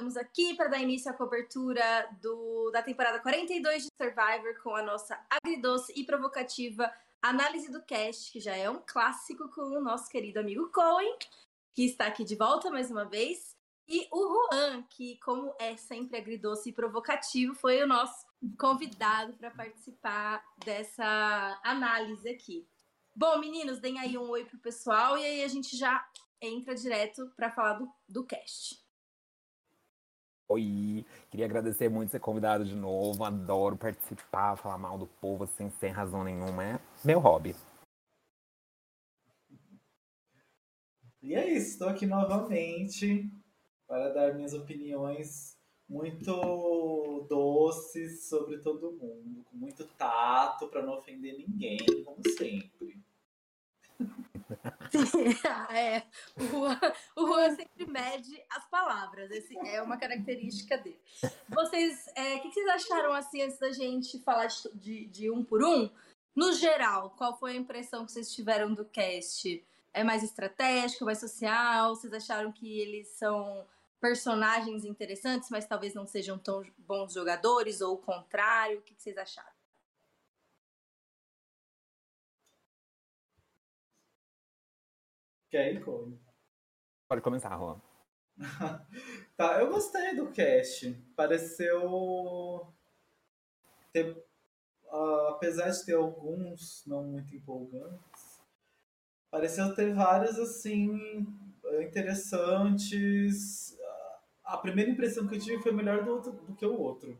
Estamos aqui para dar início à cobertura do, da temporada 42 de Survivor com a nossa agridoce e provocativa análise do cast, que já é um clássico com o nosso querido amigo Cohen, que está aqui de volta mais uma vez, e o Juan, que, como é sempre agridoce e provocativo, foi o nosso convidado para participar dessa análise aqui. Bom, meninos, deem aí um oi pro pessoal e aí a gente já entra direto para falar do, do cast. Oi, queria agradecer muito ser convidado de novo. Adoro participar, falar mal do povo assim, sem razão nenhuma. É meu hobby. E é isso, estou aqui novamente para dar minhas opiniões muito doces sobre todo mundo, com muito tato para não ofender ninguém, como sempre. é, o Juan, o Juan sempre mede as palavras, esse é uma característica dele. Vocês, o é, que, vocês acharam assim antes da gente falar de, de, de, um por um? No geral, qual foi a impressão que vocês tiveram do cast? É mais estratégico, mais social? Vocês acharam que eles são personagens interessantes, mas talvez não sejam tão bons jogadores, ou o contrário? O que, que vocês acharam? Quer ir, Cole? Pode começar, Juan. tá, eu gostei do cast. Pareceu ter, uh, apesar de ter alguns não muito empolgantes, pareceu ter vários assim interessantes. A primeira impressão que eu tive foi melhor do, outro, do que o outro.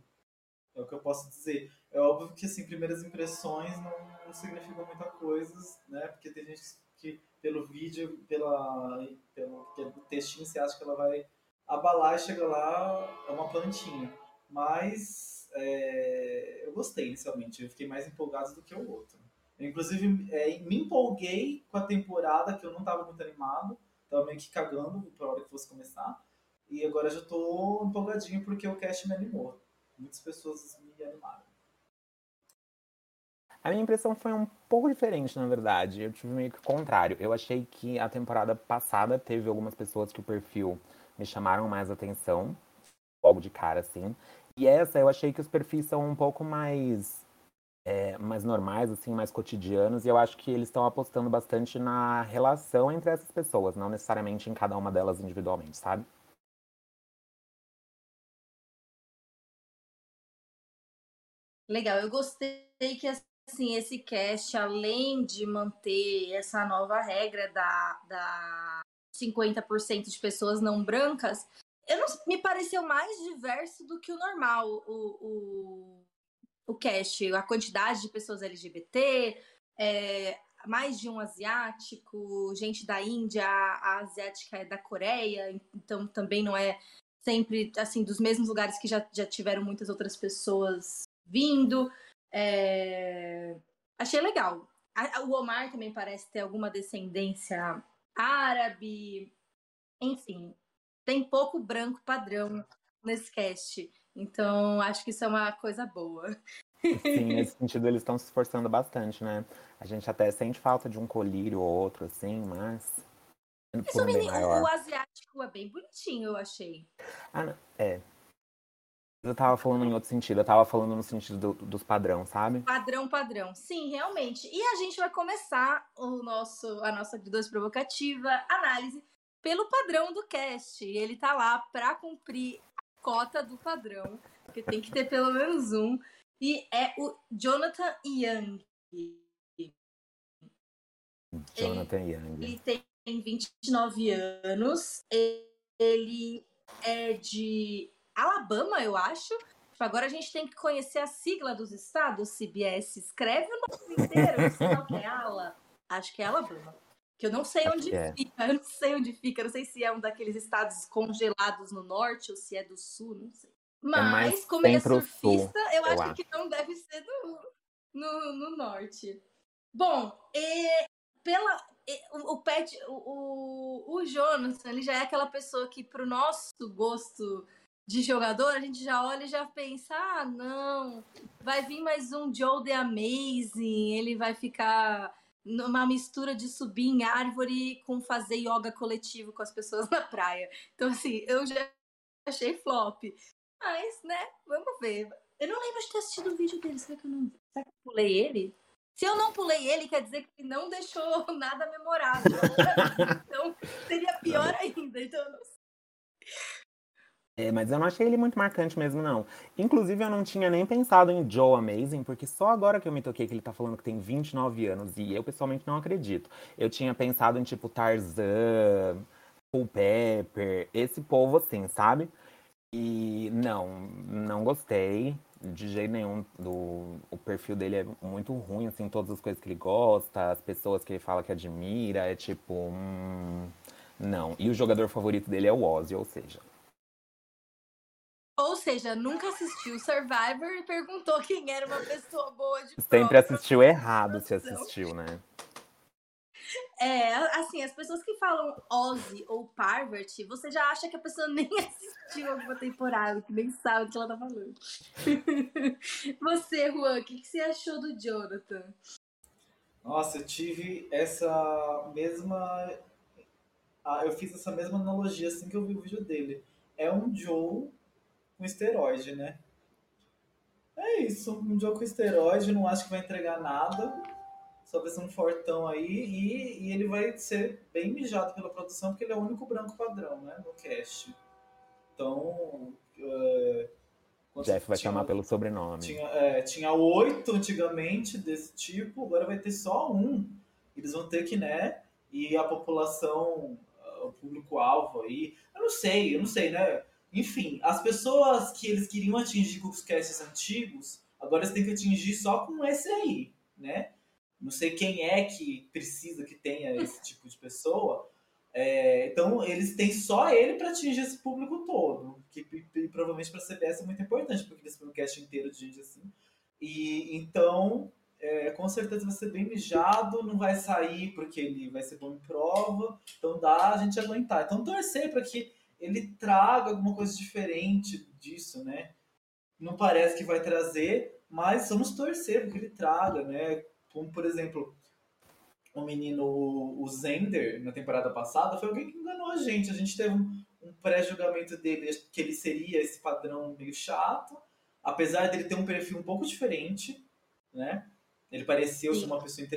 É o que eu posso dizer. É óbvio que assim, primeiras impressões não, não significam muita coisa, né? Porque tem gente que pelo vídeo, pela, pelo, pelo textinho, você acha que ela vai abalar e chega lá, é uma plantinha. Mas é, eu gostei inicialmente, eu fiquei mais empolgado do que o outro. Eu, inclusive, é, me empolguei com a temporada, que eu não estava muito animado, estava meio que cagando para a hora que fosse começar. E agora já estou empolgadinho porque o cast me animou. Muitas pessoas me animaram. A minha impressão foi um pouco diferente, na verdade. Eu tive meio que o contrário. Eu achei que a temporada passada teve algumas pessoas que o perfil me chamaram mais atenção, logo de cara, assim. E essa eu achei que os perfis são um pouco mais, é, mais normais, assim, mais cotidianos. E eu acho que eles estão apostando bastante na relação entre essas pessoas, não necessariamente em cada uma delas individualmente, sabe? Legal, eu gostei que assim, esse cast, além de manter essa nova regra da, da 50% de pessoas não brancas, eu não, me pareceu mais diverso do que o normal, o, o, o cast. A quantidade de pessoas LGBT, é, mais de um asiático, gente da Índia, a, asiática é da Coreia, então também não é sempre assim dos mesmos lugares que já, já tiveram muitas outras pessoas vindo. É... Achei legal. O Omar também parece ter alguma descendência árabe. Enfim, tem pouco branco padrão nesse cast. Então, acho que isso é uma coisa boa. Sim, nesse sentido eles estão se esforçando bastante, né? A gente até sente falta de um colírio ou outro, assim, mas. Isso, menino, o asiático é bem bonitinho, eu achei. Ah, é. Eu tava falando em outro sentido, eu tava falando no sentido do, dos padrão, sabe? Padrão, padrão. Sim, realmente. E a gente vai começar o nosso, a nossa dois provocativa análise pelo padrão do cast. Ele tá lá para cumprir a cota do padrão, porque tem que ter pelo menos um. E é o Jonathan Young. Jonathan ele, Young. Ele tem 29 anos. Ele é de Alabama, eu acho. Tipo, agora a gente tem que conhecer a sigla dos estados, CBS. Escreve o nome inteiro, qual que é Ala. Acho que é Alabama. Que eu não sei acho onde é. fica, eu não sei onde fica, eu não sei se é um daqueles estados congelados no norte ou se é do sul, não sei. É Mas, é como ele é surfista, eu, eu acho, acho, que não deve ser do, no, no norte. Bom, e pela, e, o, o Pet, o, o, o Jonathan, ele já é aquela pessoa que, pro nosso gosto de jogador, a gente já olha e já pensa: ah, não, vai vir mais um Joe the Amazing, ele vai ficar numa mistura de subir em árvore com fazer yoga coletivo com as pessoas na praia. Então, assim, eu já achei flop. Mas, né, vamos ver. Eu não lembro de ter assistido o vídeo dele. Será que eu não. Será que eu pulei ele? Se eu não pulei ele, quer dizer que ele não deixou nada memorável. então, seria pior ainda. Então, eu não sei. É, mas eu não achei ele muito marcante mesmo, não. Inclusive, eu não tinha nem pensado em Joe Amazing, porque só agora que eu me toquei que ele tá falando que tem 29 anos, e eu pessoalmente não acredito. Eu tinha pensado em, tipo, Tarzan, Full Pepper, esse povo assim, sabe? E não, não gostei de jeito nenhum. Do, o perfil dele é muito ruim, assim, todas as coisas que ele gosta, as pessoas que ele fala que admira, é tipo. Hum, não. E o jogador favorito dele é o Ozzy, ou seja, ou seja, nunca assistiu Survivor e perguntou quem era uma pessoa boa de Sempre assistiu errado se assistiu, né? É, assim, as pessoas que falam Ozzy ou Parvati, você já acha que a pessoa nem assistiu alguma temporada, que nem sabe do que ela tá falando. você, Juan, o que, que você achou do Jonathan? Nossa, eu tive essa mesma. Ah, eu fiz essa mesma analogia assim que eu vi o vídeo dele. É um Joe com esteroide, né? É isso, um jogo com esteroide, não acho que vai entregar nada. Só vai ser um fortão aí e, e ele vai ser bem mijado pela produção, porque ele é o único branco padrão, né? No cast. Então. É, Jeff vai tinha, chamar pelo sobrenome. Tinha, é, tinha oito antigamente desse tipo, agora vai ter só um. Eles vão ter que, né? E a população, o público-alvo aí. Eu não sei, eu não sei, né? Enfim, as pessoas que eles queriam atingir com os casts antigos, agora eles têm que atingir só com esse aí, né? Não sei quem é que precisa que tenha esse tipo de pessoa. É, então, eles têm só ele para atingir esse público todo. Que provavelmente para a CBS é muito importante, porque eles têm um cast inteiro de gente assim. E então, é, com certeza vai ser bem mijado, não vai sair porque ele vai ser bom em prova. Então dá a gente aguentar. Então torcer para que ele traga alguma coisa diferente disso, né? Não parece que vai trazer, mas vamos torcer porque ele traga, né? Como, por exemplo, o menino, o Zender, na temporada passada, foi alguém que enganou a gente. A gente teve um, um pré-julgamento dele, que ele seria esse padrão meio chato, apesar dele ter um perfil um pouco diferente, né? Ele parecia ser uma pessoa...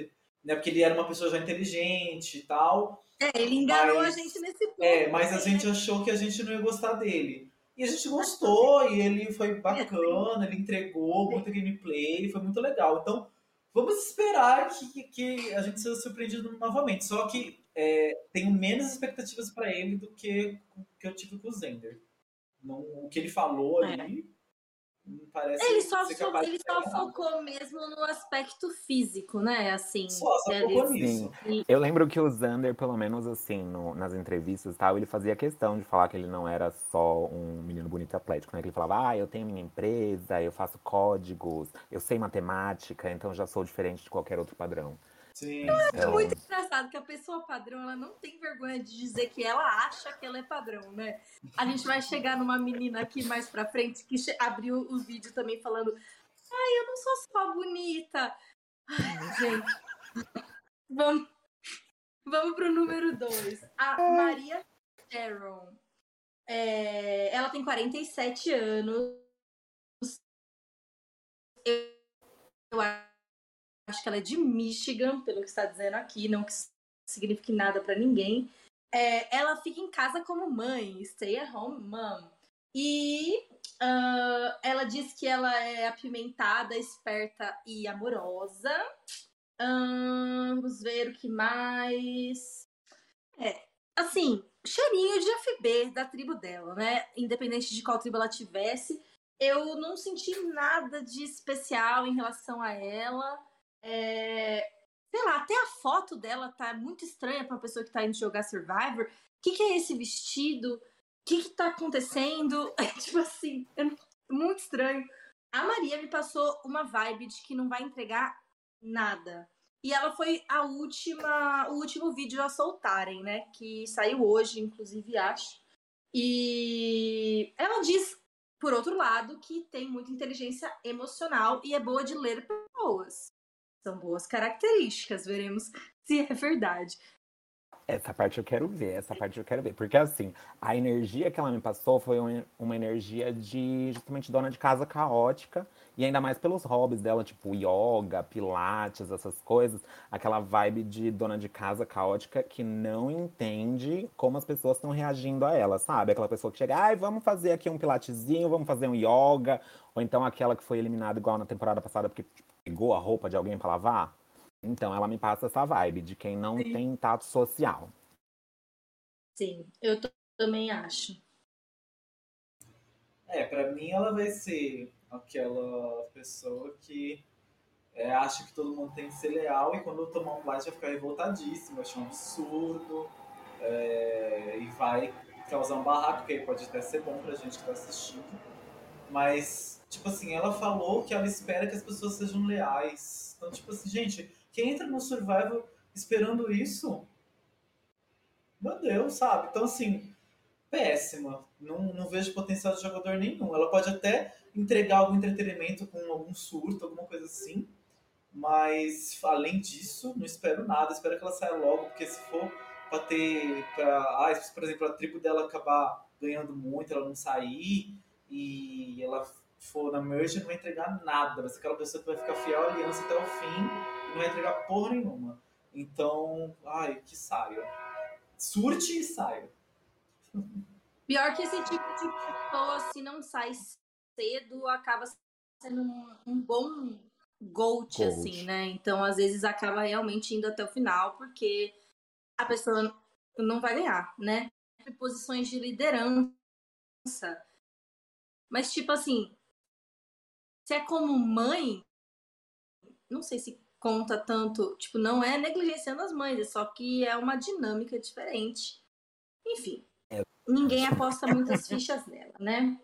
Né? Porque ele era uma pessoa já inteligente e tal, é, ele enganou mas, a gente nesse ponto. É, mas a gente achou que a gente não ia gostar dele. E a gente gostou, e ele foi bacana, ele entregou muita gameplay, foi muito legal. Então, vamos esperar que, que a gente seja surpreendido novamente. Só que é, tenho menos expectativas para ele do que, que eu tive com o Zender. Não, o que ele falou é. Ali parece ele só, so, ele só focou mesmo no aspecto físico, né? Assim, só, só focou nisso. Eu lembro que o Zander, pelo menos assim, no, nas entrevistas e tal, ele fazia questão de falar que ele não era só um menino bonito e atlético, né? Que ele falava, ah, eu tenho minha empresa, eu faço códigos, eu sei matemática, então já sou diferente de qualquer outro padrão. Sim. Eu acho então... muito engraçado que a pessoa padrão ela não tem vergonha de dizer que ela acha que ela é padrão, né? A gente vai chegar numa menina aqui mais pra frente que abriu o vídeo também falando: Ai, eu não sou só bonita. Ai, gente. Vamos, vamos pro número 2. A Maria Sharon. É, ela tem 47 anos. Eu, eu acho acho que ela é de Michigan, pelo que está dizendo aqui, não que signifique nada para ninguém. É, ela fica em casa como mãe, stay at home mom. E uh, ela diz que ela é apimentada, esperta e amorosa. Uh, vamos ver o que mais. É, assim, cheirinho de FB da tribo dela, né? Independente de qual tribo ela tivesse. Eu não senti nada de especial em relação a ela. É, sei lá, até a foto dela tá muito estranha para uma pessoa que tá indo jogar Survivor. O que, que é esse vestido? O que, que tá acontecendo? É, tipo assim, é muito estranho. A Maria me passou uma vibe de que não vai entregar nada. E ela foi a última, o último vídeo a soltarem, né? Que saiu hoje, inclusive, acho. E ela diz, por outro lado, que tem muita inteligência emocional e é boa de ler pessoas. São boas características, veremos se é verdade. Essa parte eu quero ver, essa parte eu quero ver. Porque assim, a energia que ela me passou foi uma energia de justamente dona de casa caótica. E ainda mais pelos hobbies dela, tipo yoga, pilates, essas coisas. Aquela vibe de dona de casa caótica que não entende como as pessoas estão reagindo a ela, sabe? Aquela pessoa que chega, ai, vamos fazer aqui um pilatezinho, vamos fazer um yoga. Ou então aquela que foi eliminada igual na temporada passada porque tipo, pegou a roupa de alguém para lavar. Então, ela me passa essa vibe de quem não Sim. tem tato social. Sim, eu também acho. É, para mim ela vai ser aquela pessoa que é, acha que todo mundo tem que ser leal e quando eu tomar um plástico vai ficar revoltadíssimo, vai achar um absurdo é, e vai causar um barraco, que pode até ser bom pra gente que tá assistindo. Mas, tipo assim, ela falou que ela espera que as pessoas sejam leais. Então, tipo assim, gente, quem entra no Survival esperando isso, meu Deus, sabe? Então, assim, péssima. Não, não vejo potencial de jogador nenhum. Ela pode até entregar algum entretenimento com algum surto, alguma coisa assim. Mas, além disso, não espero nada. Espero que ela saia logo, porque se for para ter. Pra, ah, por exemplo, a tribo dela acabar ganhando muito, ela não sair e ela for na merge, não vai entregar nada. Vai ser aquela pessoa que vai ficar fiel à aliança até o fim não vai entregar porra nenhuma. Então, ai, que saia. Surte e saia. Pior que esse tipo de pessoa, se não sai cedo, acaba sendo um, um bom GOAT, assim, né? Então, às vezes, acaba realmente indo até o final, porque a pessoa não vai ganhar, né? Posições de liderança. Mas, tipo assim, se é como mãe, não sei se conta tanto, tipo, não é negligenciando as mães, é só que é uma dinâmica diferente. Enfim, é. ninguém aposta muitas fichas nela, né?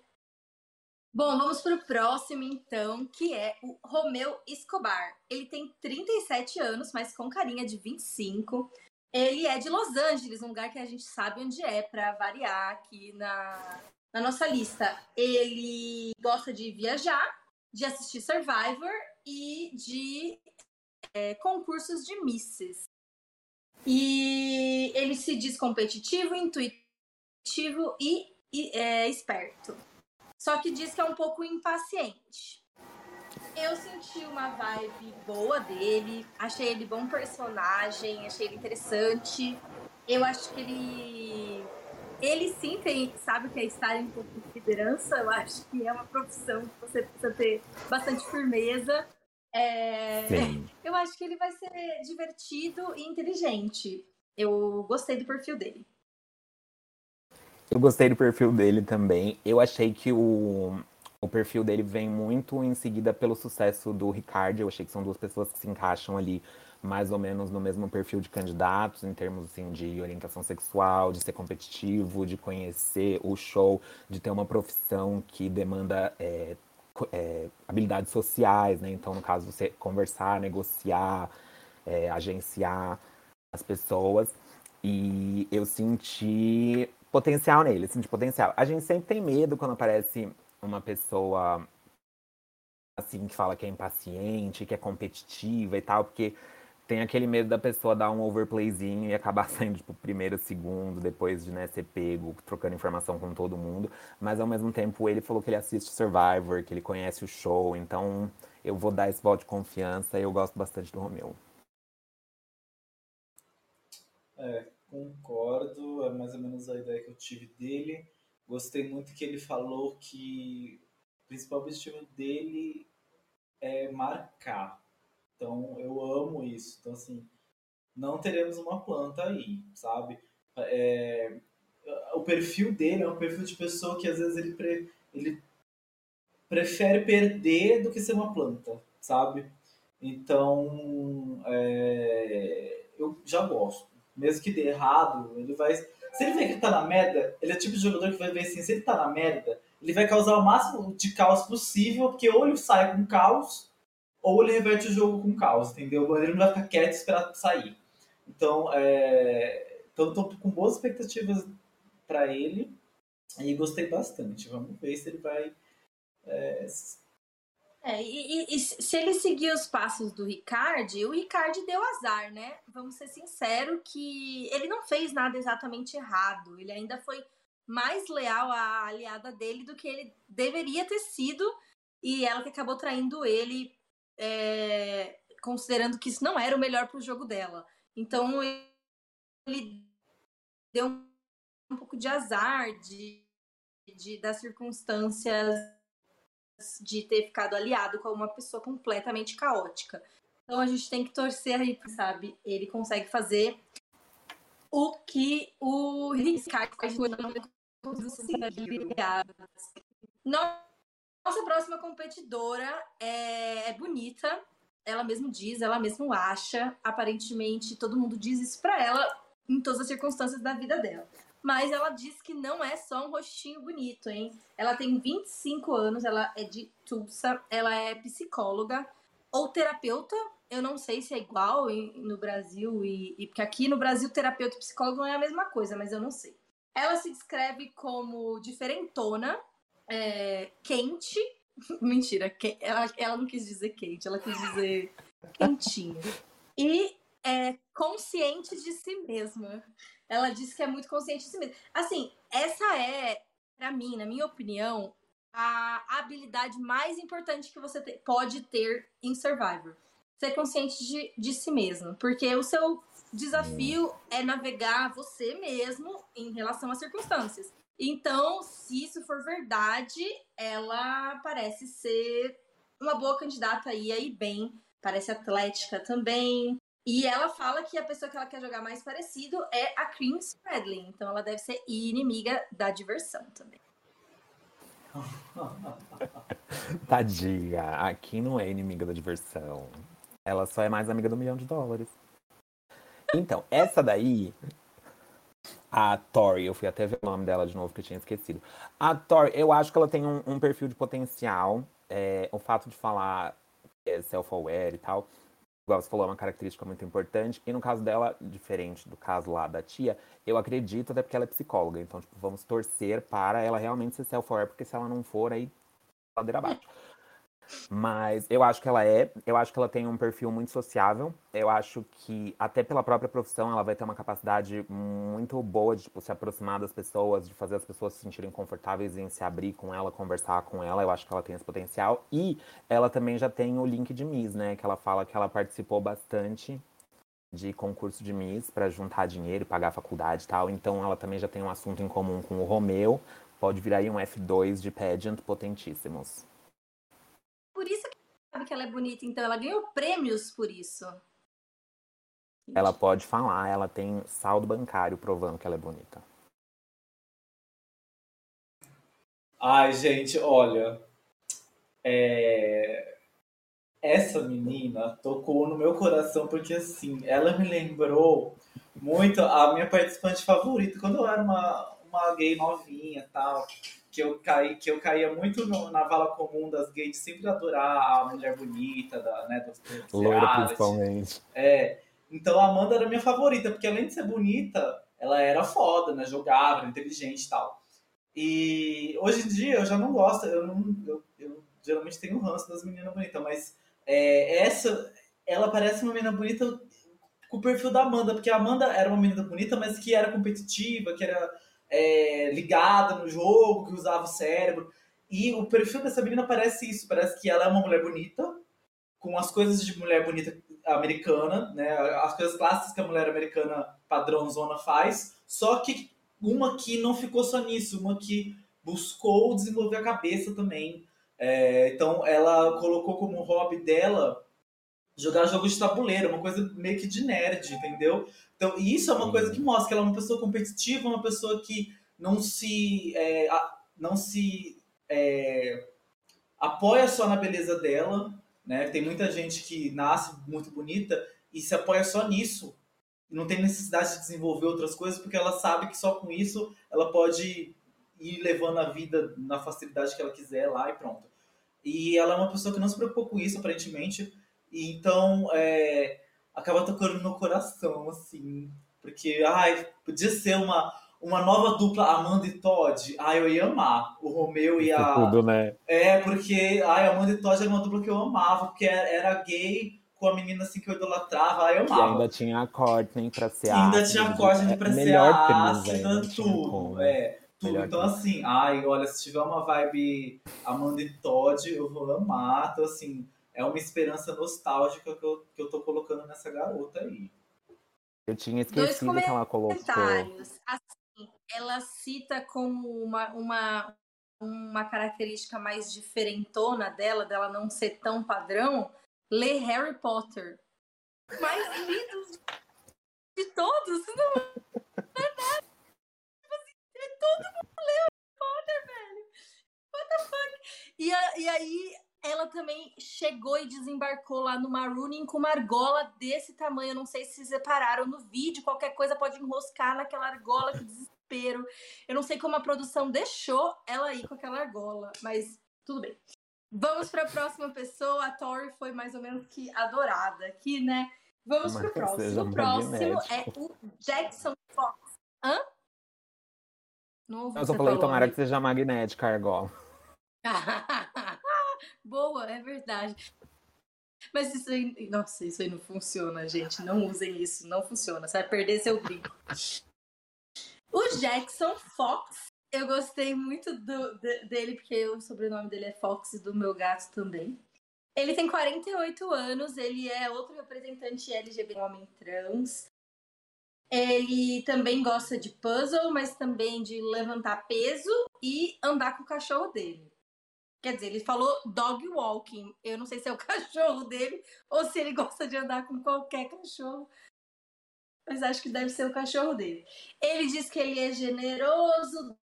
Bom, vamos para o próximo então, que é o Romeu Escobar. Ele tem 37 anos, mas com carinha de 25. Ele é de Los Angeles, um lugar que a gente sabe onde é, para variar aqui na, na nossa lista. Ele gosta de viajar, de assistir Survivor e de é, concursos de misses. E ele se diz competitivo, intuitivo e, e é, esperto. Só que diz que é um pouco impaciente. Eu senti uma vibe boa dele, achei ele bom personagem, achei ele interessante. Eu acho que ele. Ele sim tem, sabe que é estar em de liderança. Eu acho que é uma profissão que você precisa ter bastante firmeza. É... Eu acho que ele vai ser divertido e inteligente. Eu gostei do perfil dele. Eu gostei do perfil dele também. Eu achei que o, o perfil dele vem muito em seguida pelo sucesso do Ricardo. Eu achei que são duas pessoas que se encaixam ali mais ou menos no mesmo perfil de candidatos, em termos assim, de orientação sexual, de ser competitivo, de conhecer o show, de ter uma profissão que demanda é, é, habilidades sociais, né? Então, no caso, você conversar, negociar, é, agenciar as pessoas. E eu senti potencial nele, senti potencial. A gente sempre tem medo quando aparece uma pessoa assim que fala que é impaciente, que é competitiva e tal, porque tem aquele medo da pessoa dar um overplayzinho e acabar saindo, tipo, primeiro, segundo, depois de né, ser pego, trocando informação com todo mundo. Mas ao mesmo tempo ele falou que ele assiste Survivor, que ele conhece o show, então eu vou dar esse voto de confiança e eu gosto bastante do Romeu. É, concordo, é mais ou menos a ideia que eu tive dele. Gostei muito que ele falou que o principal objetivo dele é marcar então, eu amo isso. Então, assim, não teremos uma planta aí, sabe? É, o perfil dele é um perfil de pessoa que às vezes ele, pre, ele prefere perder do que ser uma planta, sabe? Então, é, eu já gosto. Mesmo que dê errado, ele vai. Se ele vê que ele tá na merda, ele é o tipo de jogador que vai ver assim: se ele tá na merda, ele vai causar o máximo de caos possível, porque ou ele sai com caos, ou ele reverte o jogo com caos, entendeu? Ele não vai ficar quieto e esperar sair. Então, é, então tô com boas expectativas para ele e gostei bastante. Vamos ver se ele vai é, É, e, e, se ele seguir os passos do Ricardo, o Ricardo deu azar, né? Vamos ser sinceros que ele não fez nada exatamente errado. Ele ainda foi mais leal à aliada dele do que ele deveria ter sido. E ela que acabou traindo ele, é, considerando que isso não era o melhor para o jogo dela. Então ele deu um, pouco de azar de, de das circunstâncias de ter ficado aliado com uma pessoa completamente caótica. Então a gente tem que torcer aí, sabe? Ele consegue fazer o que o Ricardo faz Nossa próxima competidora é, é bonita, ela mesmo diz, ela mesmo acha. Aparentemente, todo mundo diz isso pra ela em todas as circunstâncias da vida dela. Mas ela diz que não é só um rostinho bonito, hein? Ela tem 25 anos, ela é de Tulsa, ela é psicóloga ou terapeuta. Eu não sei se é igual no Brasil, e, e porque aqui no Brasil terapeuta e psicólogo não é a mesma coisa, mas eu não sei. Ela se descreve como diferentona, é, quente. Mentira, que, ela, ela não quis dizer quente, ela quis dizer quentinho. E é consciente de si mesma. Ela disse que é muito consciente de si mesma. Assim, essa é, para mim, na minha opinião, a habilidade mais importante que você te, pode ter em Survivor. Ser consciente de, de si mesmo. Porque o seu desafio é navegar você mesmo em relação às circunstâncias. Então, se isso for verdade, ela parece ser uma boa candidata aí, aí bem. Parece atlética também, e ela fala que a pessoa que ela quer jogar mais parecido é a Cream Spradlin. Então ela deve ser inimiga da diversão também. Tadinha, aqui não é inimiga da diversão. Ela só é mais amiga do milhão de dólares. Então, essa daí, a Tori, eu fui até ver o nome dela de novo que eu tinha esquecido. A Tori, eu acho que ela tem um, um perfil de potencial. É, o fato de falar é, self-aware e tal igual você falou, é uma característica muito importante. E no caso dela, diferente do caso lá da tia, eu acredito até porque ela é psicóloga. Então, tipo, vamos torcer para ela realmente ser self-aware, porque se ela não for, aí ladeira abaixo. Mas eu acho que ela é, eu acho que ela tem um perfil muito sociável. Eu acho que, até pela própria profissão, ela vai ter uma capacidade muito boa de tipo, se aproximar das pessoas, de fazer as pessoas se sentirem confortáveis em se abrir com ela, conversar com ela. Eu acho que ela tem esse potencial. E ela também já tem o link de Miss, né? Que ela fala que ela participou bastante de concurso de Miss para juntar dinheiro, pagar a faculdade e tal. Então ela também já tem um assunto em comum com o Romeu. Pode virar aí um F2 de pageant potentíssimos por isso que sabe que ela é bonita, então ela ganhou prêmios por isso. Ela pode falar, ela tem saldo bancário provando que ela é bonita. Ai, gente, olha. É... Essa menina tocou no meu coração porque, assim, ela me lembrou muito a minha participante favorita. Quando eu era uma, uma gay novinha tal que eu caí, que eu caía muito no, na vala comum das gays, sempre adorar a mulher bonita, da, né, dos, dos Loira principalmente. É. Então a Amanda era minha favorita, porque além de ser bonita, ela era foda, né? Jogava, inteligente e tal. E hoje em dia eu já não gosto, eu não. Eu, eu geralmente tenho ranço das meninas bonitas, mas é, essa, ela parece uma menina bonita com o perfil da Amanda, porque a Amanda era uma menina bonita, mas que era competitiva, que era é, ligada no jogo, que usava o cérebro. E o perfil dessa menina parece isso, parece que ela é uma mulher bonita, com as coisas de mulher bonita americana, né? As coisas clássicas que a mulher americana padrãozona faz, só que uma que não ficou só nisso, uma que buscou desenvolver a cabeça também. É, então ela colocou como hobby dela jogar jogos de tabuleiro, uma coisa meio que de nerd, entendeu? Então, isso é uma coisa que mostra que ela é uma pessoa competitiva, uma pessoa que não se, é, não se é, apoia só na beleza dela, né? Tem muita gente que nasce muito bonita e se apoia só nisso, não tem necessidade de desenvolver outras coisas, porque ela sabe que só com isso ela pode ir levando a vida na facilidade que ela quiser lá e pronto. E ela é uma pessoa que não se preocupa com isso, aparentemente, e então, é, acaba tocando no coração, assim. Porque, ai, podia ser uma, uma nova dupla Amanda e Todd, ai, eu ia amar. O Romeu e a. Tudo, né? É, porque ai, Amanda e Todd era uma dupla que eu amava, porque era gay com a menina assim que eu idolatrava, ai, eu amava. E ainda tinha a Courtney pra ser Ainda ácida, tinha a Courtney pra ser ácida, tudo. É, tudo. Melhor então, assim, ai, olha, se tiver uma vibe Amanda e Todd, eu vou amar. Então, assim, é uma esperança nostálgica que eu, que eu tô colocando nessa garota aí. Eu tinha esquecido que ela colocou. Assim, ela cita como uma, uma, uma característica mais diferentona dela, dela não ser tão padrão, ler Harry Potter. Mais lido de todos, não é nada. Tipo assim, todo mundo leu Harry Potter, velho. What the fuck? E, a, e aí ela também chegou e desembarcou lá no Marooning com uma argola desse tamanho. Eu não sei se vocês repararam no vídeo, qualquer coisa pode enroscar naquela argola, que desespero. Eu não sei como a produção deixou ela ir com aquela argola, mas tudo bem. Vamos para a próxima pessoa. A Tori foi mais ou menos que adorada aqui, né? Vamos para o próximo. O próximo é o Jackson Fox. Hã? Não ouvi Eu só falei, tomara que seja magnética a argola. Boa, é verdade. Mas isso aí. Nossa, isso aí não funciona, gente. Não usem isso, não funciona. Você vai perder seu brinco. O Jackson Fox, eu gostei muito do, de, dele, porque o sobrenome dele é Fox e do meu gato também. Ele tem 48 anos, ele é outro representante LGBT, um homem trans. Ele também gosta de puzzle, mas também de levantar peso e andar com o cachorro dele. Quer dizer, ele falou dog walking. Eu não sei se é o cachorro dele ou se ele gosta de andar com qualquer cachorro. Mas acho que deve ser o cachorro dele. Ele diz que ele é generoso,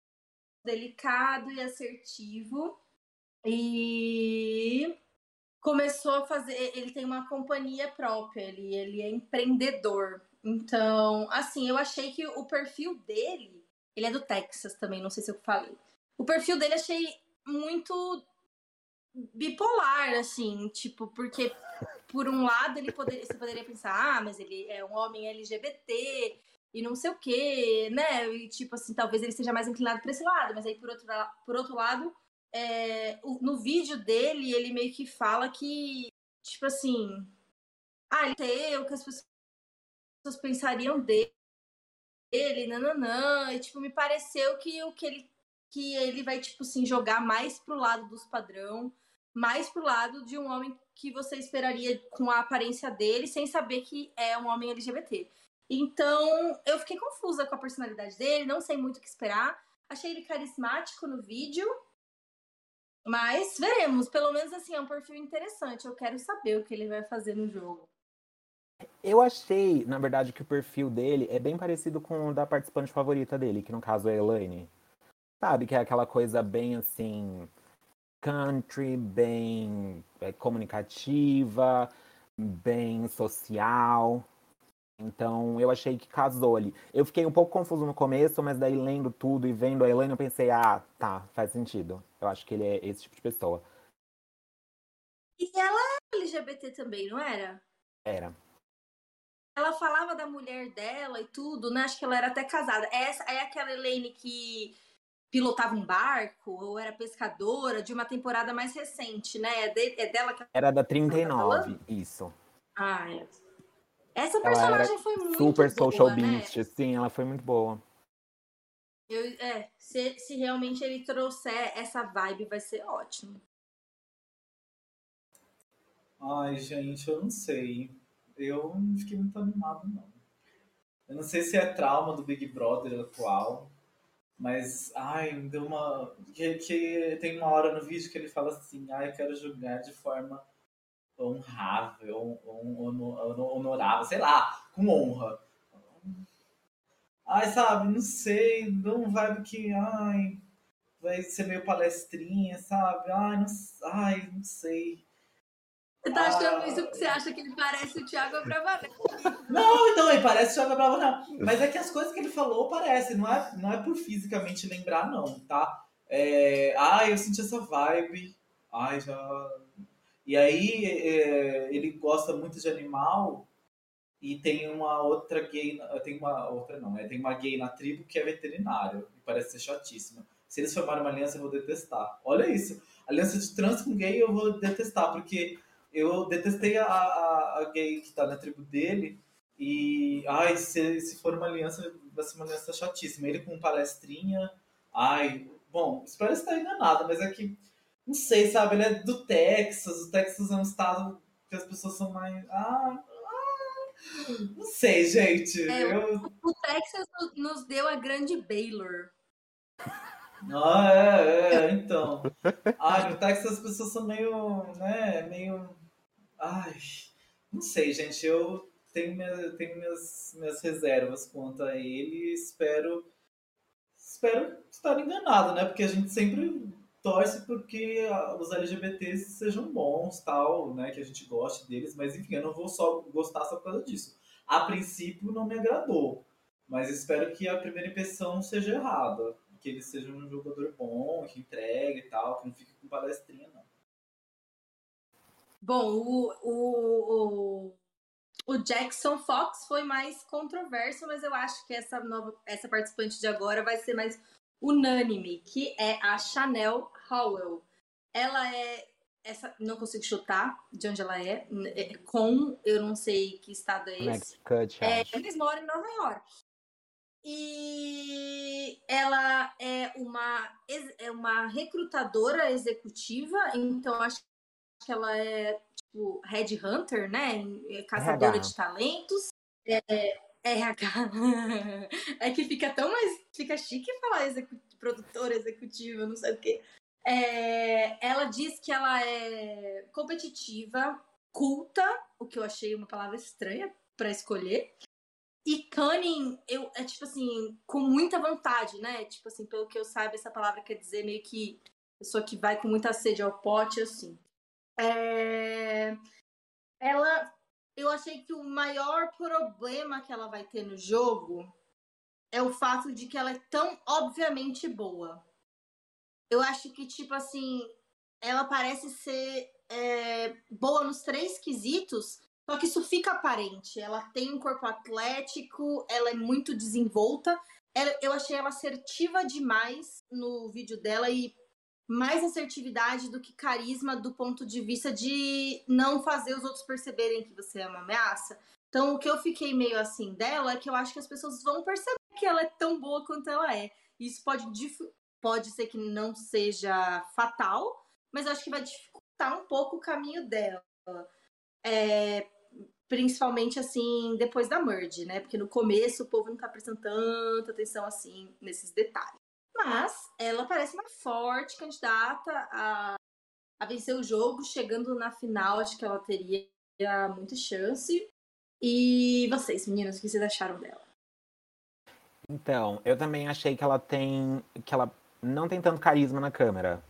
delicado e assertivo. E começou a fazer. Ele tem uma companhia própria, ele, ele é empreendedor. Então, assim, eu achei que o perfil dele. Ele é do Texas também, não sei se eu falei. O perfil dele achei muito bipolar, assim, tipo, porque por um lado ele poderia, você poderia pensar, ah, mas ele é um homem LGBT e não sei o quê, né? E tipo assim, talvez ele seja mais inclinado para esse lado, mas aí por outro, por outro lado, é, no vídeo dele, ele meio que fala que, tipo assim, ah, ele tem o que as pessoas pensariam dele, nananã, e tipo, me pareceu que o que ele que ele vai, tipo assim, jogar mais pro lado dos padrão, mais pro lado de um homem que você esperaria com a aparência dele, sem saber que é um homem LGBT. Então, eu fiquei confusa com a personalidade dele, não sei muito o que esperar. Achei ele carismático no vídeo, mas veremos. Pelo menos assim, é um perfil interessante. Eu quero saber o que ele vai fazer no jogo. Eu achei, na verdade, que o perfil dele é bem parecido com o da participante favorita dele, que no caso é a Elaine. Sabe, que é aquela coisa bem assim, country, bem é, comunicativa, bem social. Então eu achei que casou ali. Eu fiquei um pouco confuso no começo, mas daí lendo tudo e vendo a Elaine, eu pensei, ah, tá, faz sentido. Eu acho que ele é esse tipo de pessoa. E ela é LGBT também, não era? Era. Ela falava da mulher dela e tudo, né? Acho que ela era até casada. Essa é aquela Elaine que pilotava um barco ou era pescadora de uma temporada mais recente, né? É, de, é dela que Era da 39, tá isso. Ah, é. Essa personagem foi muito super boa, social né? beast, sim, ela foi muito boa. Eu, é, se, se realmente ele trouxer essa vibe, vai ser ótimo. Ai, gente, eu não sei. Eu não fiquei muito animado, não. Eu não sei se é trauma do Big Brother atual, mas, ai, me deu uma. Que, que tem uma hora no vídeo que ele fala assim: ai, eu quero julgar de forma honrável, honorável, sei lá, com honra. Ai, sabe, não sei, dá um vibe que, ai, vai ser meio palestrinha, sabe? Ai, não, ai, não sei. Você tá achando ah, isso porque você acha que ele parece o Thiago Abravanel? Não, então, ele parece o Thiago Abravanel. Mas é que as coisas que ele falou parecem, não é, não é por fisicamente lembrar, não, tá? É, ai, eu senti essa vibe. Ai, já. E aí, é, ele gosta muito de animal. e tem uma outra gay, tem uma outra não, né? Tem uma gay na tribo que é veterinário e parece ser chatíssima. Se eles formarem uma aliança, eu vou detestar. Olha isso. Aliança de trans com gay eu vou detestar, porque eu detestei a, a, a gay que tá na tribo dele. E, ai, se, se for uma aliança, vai ser uma aliança chatíssima. Ele com palestrinha. Ai, bom, espero estar enganado, mas é que, não sei, sabe? Ele é do Texas. O Texas é um estado que as pessoas são mais. Ah, não sei, gente. É, eu... O Texas nos deu a grande Baylor. Ah, é, é, então. Ai, no Texas as pessoas são meio, né, meio... Ai, não sei, gente, eu tenho, minha, tenho minhas, minhas reservas quanto a ele espero, espero estar enganado, né, porque a gente sempre torce porque os LGBTs sejam bons, tal, né, que a gente goste deles, mas enfim, eu não vou só gostar só por causa disso. A princípio não me agradou, mas espero que a primeira impressão seja errada que ele seja um jogador bom, que entregue e tal, que não fique com palestrinha, não. Bom, o, o, o, o, Jackson Fox foi mais controverso, mas eu acho que essa nova essa participante de agora vai ser mais unânime, que é a Chanel Howell. Ela é essa não consigo chutar de onde ela é, é com eu não sei que estado é esse. é, eles moram em Nova York. E ela é uma, é uma recrutadora executiva, então acho que ela é tipo headhunter, né? É caçadora RH. de talentos. É, RH. É que fica tão mais. Fica chique falar produtora executiva, não sei o quê. É, ela diz que ela é competitiva, culta, o que eu achei uma palavra estranha para escolher, e cunning, eu, é tipo assim, com muita vontade, né? Tipo assim, pelo que eu saiba, essa palavra quer dizer meio que pessoa que vai com muita sede ao pote, assim. É... Ela, eu achei que o maior problema que ela vai ter no jogo é o fato de que ela é tão obviamente boa. Eu acho que, tipo assim, ela parece ser é, boa nos três quesitos, só que isso fica aparente. Ela tem um corpo atlético, ela é muito desenvolta. Ela, eu achei ela assertiva demais no vídeo dela e mais assertividade do que carisma do ponto de vista de não fazer os outros perceberem que você é uma ameaça. Então, o que eu fiquei meio assim dela é que eu acho que as pessoas vão perceber que ela é tão boa quanto ela é. Isso pode, pode ser que não seja fatal, mas eu acho que vai dificultar um pouco o caminho dela. É, principalmente assim, depois da merge, né? Porque no começo o povo não tá prestando tanta atenção assim nesses detalhes. Mas ela parece uma forte candidata a, a vencer o jogo, chegando na final, acho que ela teria muita chance. E vocês, meninas, o que vocês acharam dela? Então, eu também achei que ela tem. que ela não tem tanto carisma na câmera.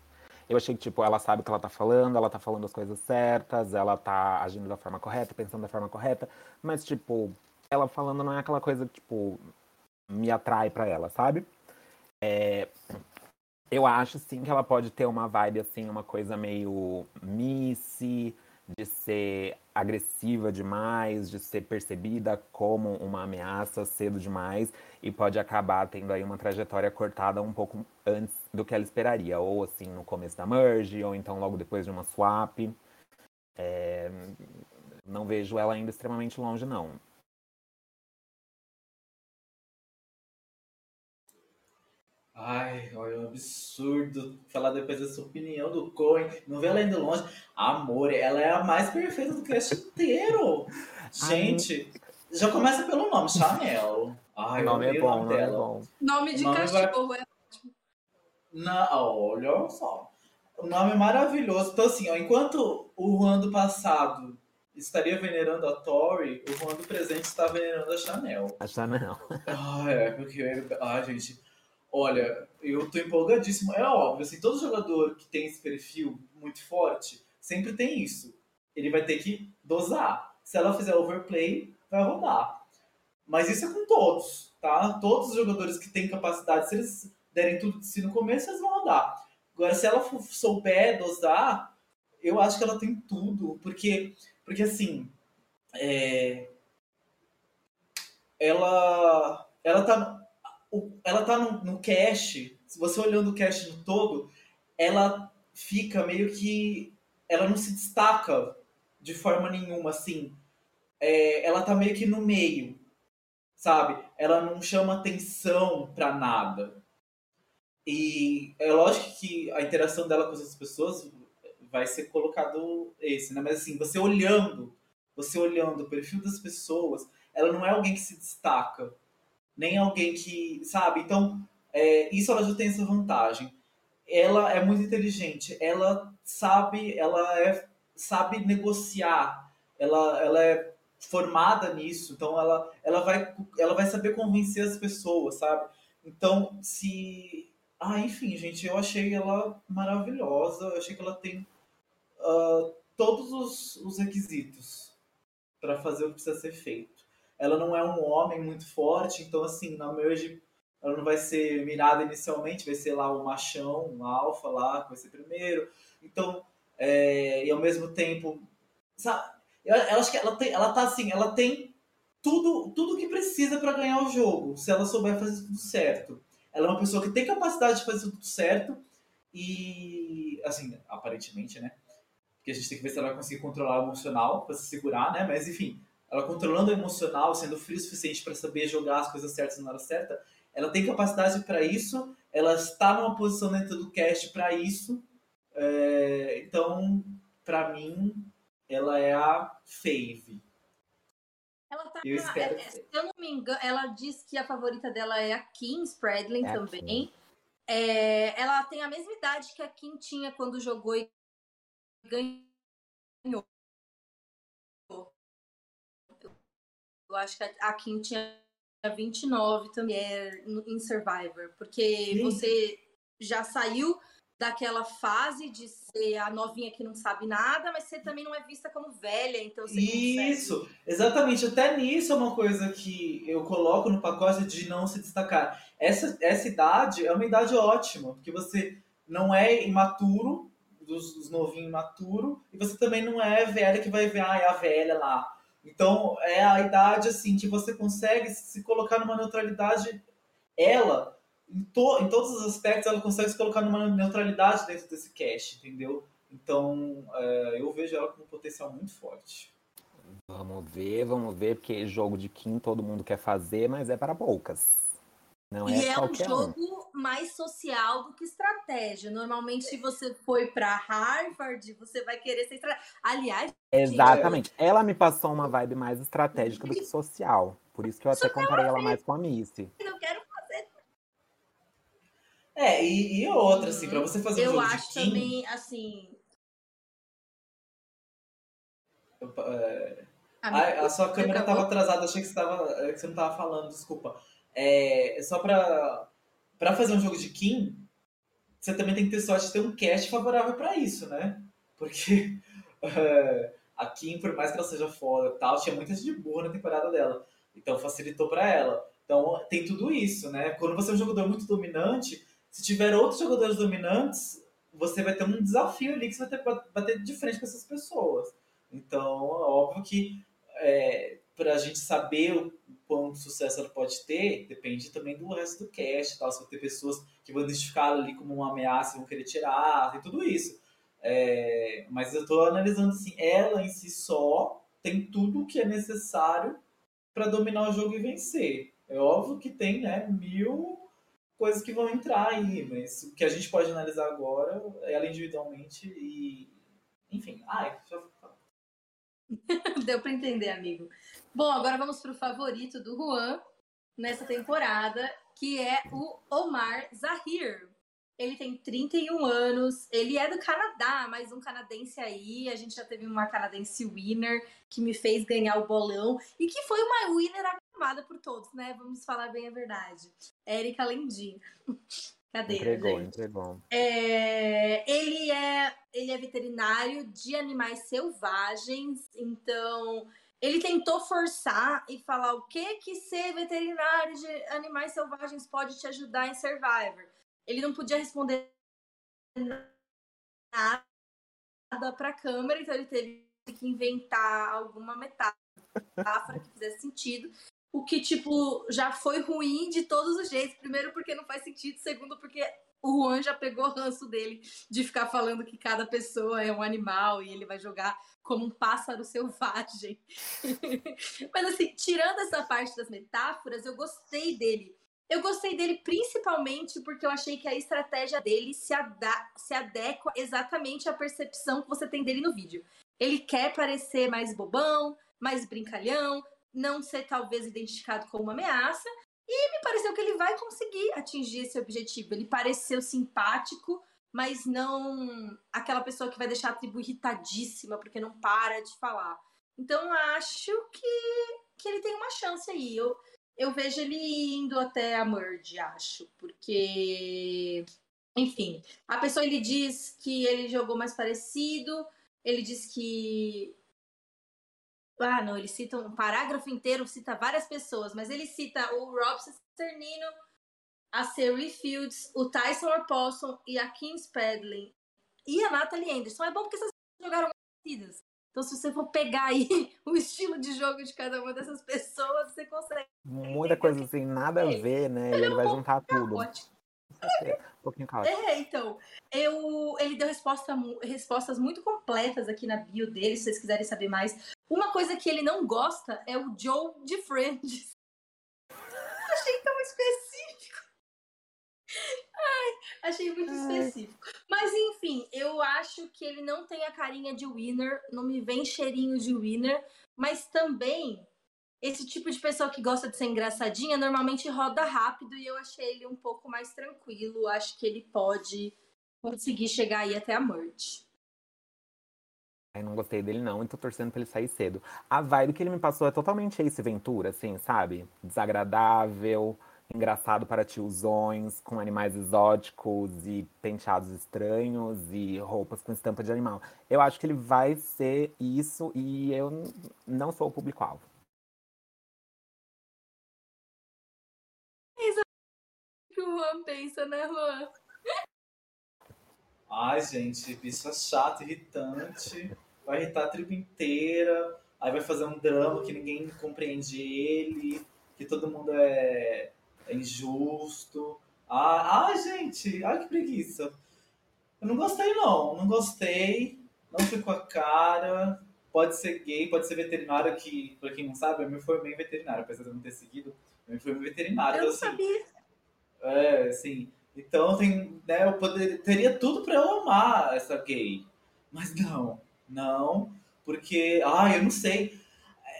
Eu achei que, tipo, ela sabe o que ela tá falando, ela tá falando as coisas certas, ela tá agindo da forma correta, pensando da forma correta, mas, tipo, ela falando não é aquela coisa que, tipo, me atrai para ela, sabe? É... Eu acho, sim, que ela pode ter uma vibe, assim, uma coisa meio Missy, de ser agressiva demais, de ser percebida como uma ameaça cedo demais e pode acabar tendo aí uma trajetória cortada um pouco antes do que ela esperaria, ou assim no começo da merge, ou então logo depois de uma swap. É... Não vejo ela ainda extremamente longe, não. Ai, olha, é um absurdo falar depois dessa opinião do Cohen. Não vê ela indo longe. Amor, ela é a mais perfeita do cast inteiro. Gente, Ai. já começa pelo nome, Chanel. Ai, o nome é bom, o nome, é bom. Nome de nome cachorro vai... é ótimo. Na, olha só. O nome é maravilhoso. Então, assim, ó, enquanto o Juan do passado estaria venerando a Tori, o Juan do presente está venerando a Chanel. A Chanel. Ah, é, porque. Ah, gente Olha, eu tô empolgadíssimo. É óbvio, assim, todo jogador que tem esse perfil muito forte sempre tem isso. Ele vai ter que dosar. Se ela fizer overplay, vai rodar. Mas isso é com todos, tá? Todos os jogadores que têm capacidade, se eles derem tudo de si no começo, eles vão rodar. Agora, se ela souber dosar, eu acho que ela tem tudo. Porque, porque assim, é... ela, ela tá, ela tá no, no cast, se você olhando o cast no todo, ela fica meio que. Ela não se destaca de forma nenhuma, assim. É, ela tá meio que no meio, sabe? Ela não chama atenção para nada. E é lógico que a interação dela com as pessoas vai ser colocado esse, né? Mas assim, você olhando, você olhando o perfil das pessoas, ela não é alguém que se destaca, nem alguém que, sabe? Então, é, isso ela já tem essa vantagem. Ela é muito inteligente, ela sabe, ela é, sabe negociar, ela, ela é formada nisso, então ela, ela, vai, ela vai saber convencer as pessoas, sabe? Então, se. Ah, enfim, gente, eu achei ela maravilhosa, eu achei que ela tem uh, todos os, os requisitos para fazer o que precisa ser feito. Ela não é um homem muito forte, então, assim, na Merge ela não vai ser mirada inicialmente, vai ser lá o machão, um alfa lá, que vai ser primeiro. Então, é, e ao mesmo tempo, sabe, eu, eu, acho que ela tem, ela tá assim, ela tem tudo, tudo que precisa para ganhar o jogo, se ela souber fazer tudo certo. Ela é uma pessoa que tem capacidade de fazer tudo certo e, assim, aparentemente, né? Porque a gente tem que ver se ela vai conseguir controlar o emocional para se segurar, né? Mas, enfim, ela controlando o emocional, sendo frio o suficiente para saber jogar as coisas certas na hora certa, ela tem capacidade para isso, ela está numa posição dentro do cast para isso. É, então, para mim, ela é a fave. Ela tá eu, na, é, se eu não me engano, ela diz que a favorita dela é a Kim Spradlin é também. É, ela tem a mesma idade que a Kim tinha quando jogou e ganhou. Eu acho que a Kim tinha 29 também é em Survivor, porque Sim. você já saiu daquela fase de ser a novinha que não sabe nada, mas você também não é vista como velha, então você Isso, consegue... exatamente. Até nisso é uma coisa que eu coloco no pacote de não se destacar. Essa, essa idade é uma idade ótima, porque você não é imaturo, dos, dos novinhos imaturo, e você também não é velha que vai ver, ah, é a velha lá. Então, é a idade, assim, que você consegue se colocar numa neutralidade. Ela, em, to, em todos os aspectos, ela consegue se colocar numa neutralidade dentro desse cache, entendeu? Então, é, eu vejo ela com um potencial muito forte. Vamos ver, vamos ver, porque jogo de Kim todo mundo quer fazer, mas é para poucas. Não e é, é um jogo um. mais social do que estratégia. Normalmente, se você foi para Harvard, você vai querer ser estratégia. Aliás, exatamente. Ela me passou uma vibe mais estratégica do que social. Por isso que eu até comparei ela mais com a Missy. Eu quero fazer. É, e, e outra, assim, para você fazer um eu acho de Kim, também, assim. É... A, a, sua câmera estava atrasada, achei que você, tava, que você não estava falando, desculpa. É, só para para fazer um jogo de Kim, você também tem que ter sorte de ter um cast favorável para isso, né? Porque uh, a Kim, por mais que ela seja foda tal, tinha muita gente burra na temporada dela. Então facilitou para ela. Então tem tudo isso, né? Quando você é um jogador muito dominante, se tiver outros jogadores dominantes, você vai ter um desafio ali que você vai ter que bater de frente com essas pessoas. Então, é óbvio que é, para a gente saber quanto sucesso ela pode ter, depende também do resto do cast, tal. Se vai ter pessoas que vão identificar ali como uma ameaça e vão querer tirar, tem tudo isso. É, mas eu estou analisando assim, ela em si só tem tudo o que é necessário para dominar o jogo e vencer. É óbvio que tem né, mil coisas que vão entrar aí, mas o que a gente pode analisar agora é ela individualmente e. Enfim, ai, Deu para entender, amigo. Bom, agora vamos para o favorito do Juan nessa temporada, que é o Omar Zahir. Ele tem 31 anos, ele é do Canadá, mais um canadense aí. A gente já teve uma canadense winner que me fez ganhar o bolão e que foi uma winner aclamada por todos, né? Vamos falar bem a verdade. Érica Lendim. Cadê? Entregou, gente? entregou. É, ele, é, ele é veterinário de animais selvagens, então ele tentou forçar e falar o que que ser veterinário de animais selvagens pode te ajudar em Survivor. Ele não podia responder nada para a câmera, então ele teve que inventar alguma metáfora que fizesse sentido. o que, tipo, já foi ruim de todos os jeitos. Primeiro, porque não faz sentido. Segundo, porque o Juan já pegou ranço dele de ficar falando que cada pessoa é um animal e ele vai jogar como um pássaro selvagem. Mas assim, tirando essa parte das metáforas, eu gostei dele. Eu gostei dele principalmente porque eu achei que a estratégia dele se, se adequa exatamente à percepção que você tem dele no vídeo. Ele quer parecer mais bobão, mais brincalhão, não ser talvez identificado como uma ameaça, e me pareceu que ele vai conseguir atingir esse objetivo. Ele pareceu simpático, mas não aquela pessoa que vai deixar a tribo irritadíssima porque não para de falar. Então acho que, que ele tem uma chance aí. Eu, eu vejo ele indo até a Merge, acho, porque enfim, a pessoa ele diz que ele jogou mais parecido, ele diz que ah, não, ele cita um parágrafo inteiro, cita várias pessoas, mas ele cita o Rob Cernino, a Siri Fields, o Tyson Orpolson e a Kim Spadlin e a Natalie Anderson. É bom porque essas jogaram partidas. Então, se você for pegar aí o estilo de jogo de cada uma dessas pessoas, você consegue. Muita coisa assim, nada a ver, né? Ele, ele vai juntar tudo. Um pouquinho É, então, eu, ele deu resposta, respostas muito completas aqui na bio dele, se vocês quiserem saber mais. Uma coisa que ele não gosta é o Joe de Friends. Achei tão específico. Ai, achei muito Ai. específico. Mas enfim, eu acho que ele não tem a carinha de winner, não me vem cheirinho de winner, mas também esse tipo de pessoa que gosta de ser engraçadinha normalmente roda rápido e eu achei ele um pouco mais tranquilo. Acho que ele pode conseguir chegar aí até a merge. Eu não gostei dele não e tô torcendo pra ele sair cedo. A vibe que ele me passou é totalmente Ace Ventura, assim, sabe? Desagradável, engraçado para tiozões, com animais exóticos e penteados estranhos e roupas com estampa de animal. Eu acho que ele vai ser isso e eu não sou o público-alvo. o Juan pensa, né, Juan? Ai, gente, bicho é chato, irritante. Vai irritar a tribo inteira. Aí vai fazer um drama que ninguém compreende ele, que todo mundo é, é injusto. Ah, ai, gente, ai que preguiça. Eu não gostei, não. Não gostei. Não ficou a cara. Pode ser gay, pode ser veterinário, que, pra quem não sabe, eu me formei em veterinário, apesar de eu não ter seguido. Eu me formei em veterinário. Eu então, assim, sabia. É, assim. Então tem, né, eu poder, teria tudo para eu amar essa gay. Mas não, não, porque, ah, eu não sei.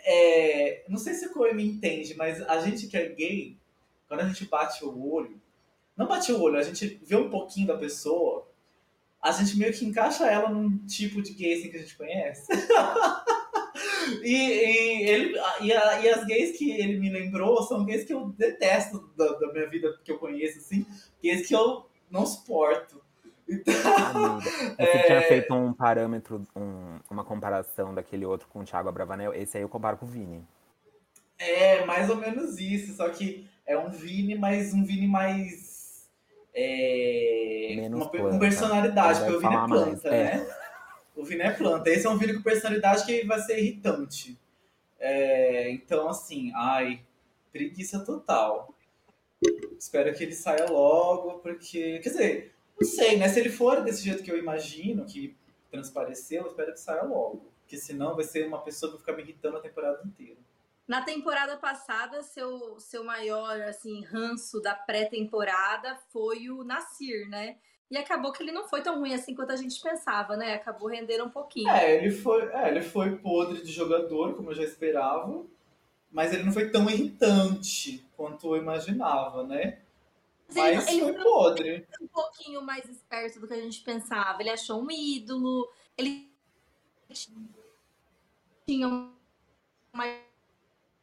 É, não sei se o Coe me entende, mas a gente que é gay, quando a gente bate o olho, não bate o olho, a gente vê um pouquinho da pessoa, a gente meio que encaixa ela num tipo de gay assim que a gente conhece. E, e, ele, e, a, e, as gays que ele me lembrou são gays que eu detesto da, da, minha vida que eu conheço, assim, gays que eu não suporto. Então, Amiga, você é... tinha feito um parâmetro, um, uma comparação daquele outro com o Thiago Abravanel, esse aí eu comparo com o Vini. É, mais ou menos isso, só que é um Vini, mas um Vini mais. É, Menos uma, planta, com personalidade, porque o Vini é planta, mais. Né? É. O Vini é planta. Esse é um Vini com personalidade que vai ser irritante. É, então, assim, ai, preguiça total. Espero que ele saia logo, porque. Quer dizer, não sei, né? Se ele for desse jeito que eu imagino, que transpareceu, eu espero que saia logo. Porque senão vai ser uma pessoa que vai ficar me irritando a temporada inteira. Na temporada passada, seu, seu maior assim ranço da pré-temporada foi o Nasir, né? E acabou que ele não foi tão ruim assim quanto a gente pensava, né? Acabou rendendo um pouquinho. É, ele foi, é, ele foi podre de jogador, como eu já esperava. Mas ele não foi tão irritante quanto eu imaginava, né? Mas, mas ele, foi podre. Um pouquinho mais esperto do que a gente pensava. Ele achou um ídolo, ele tinha uma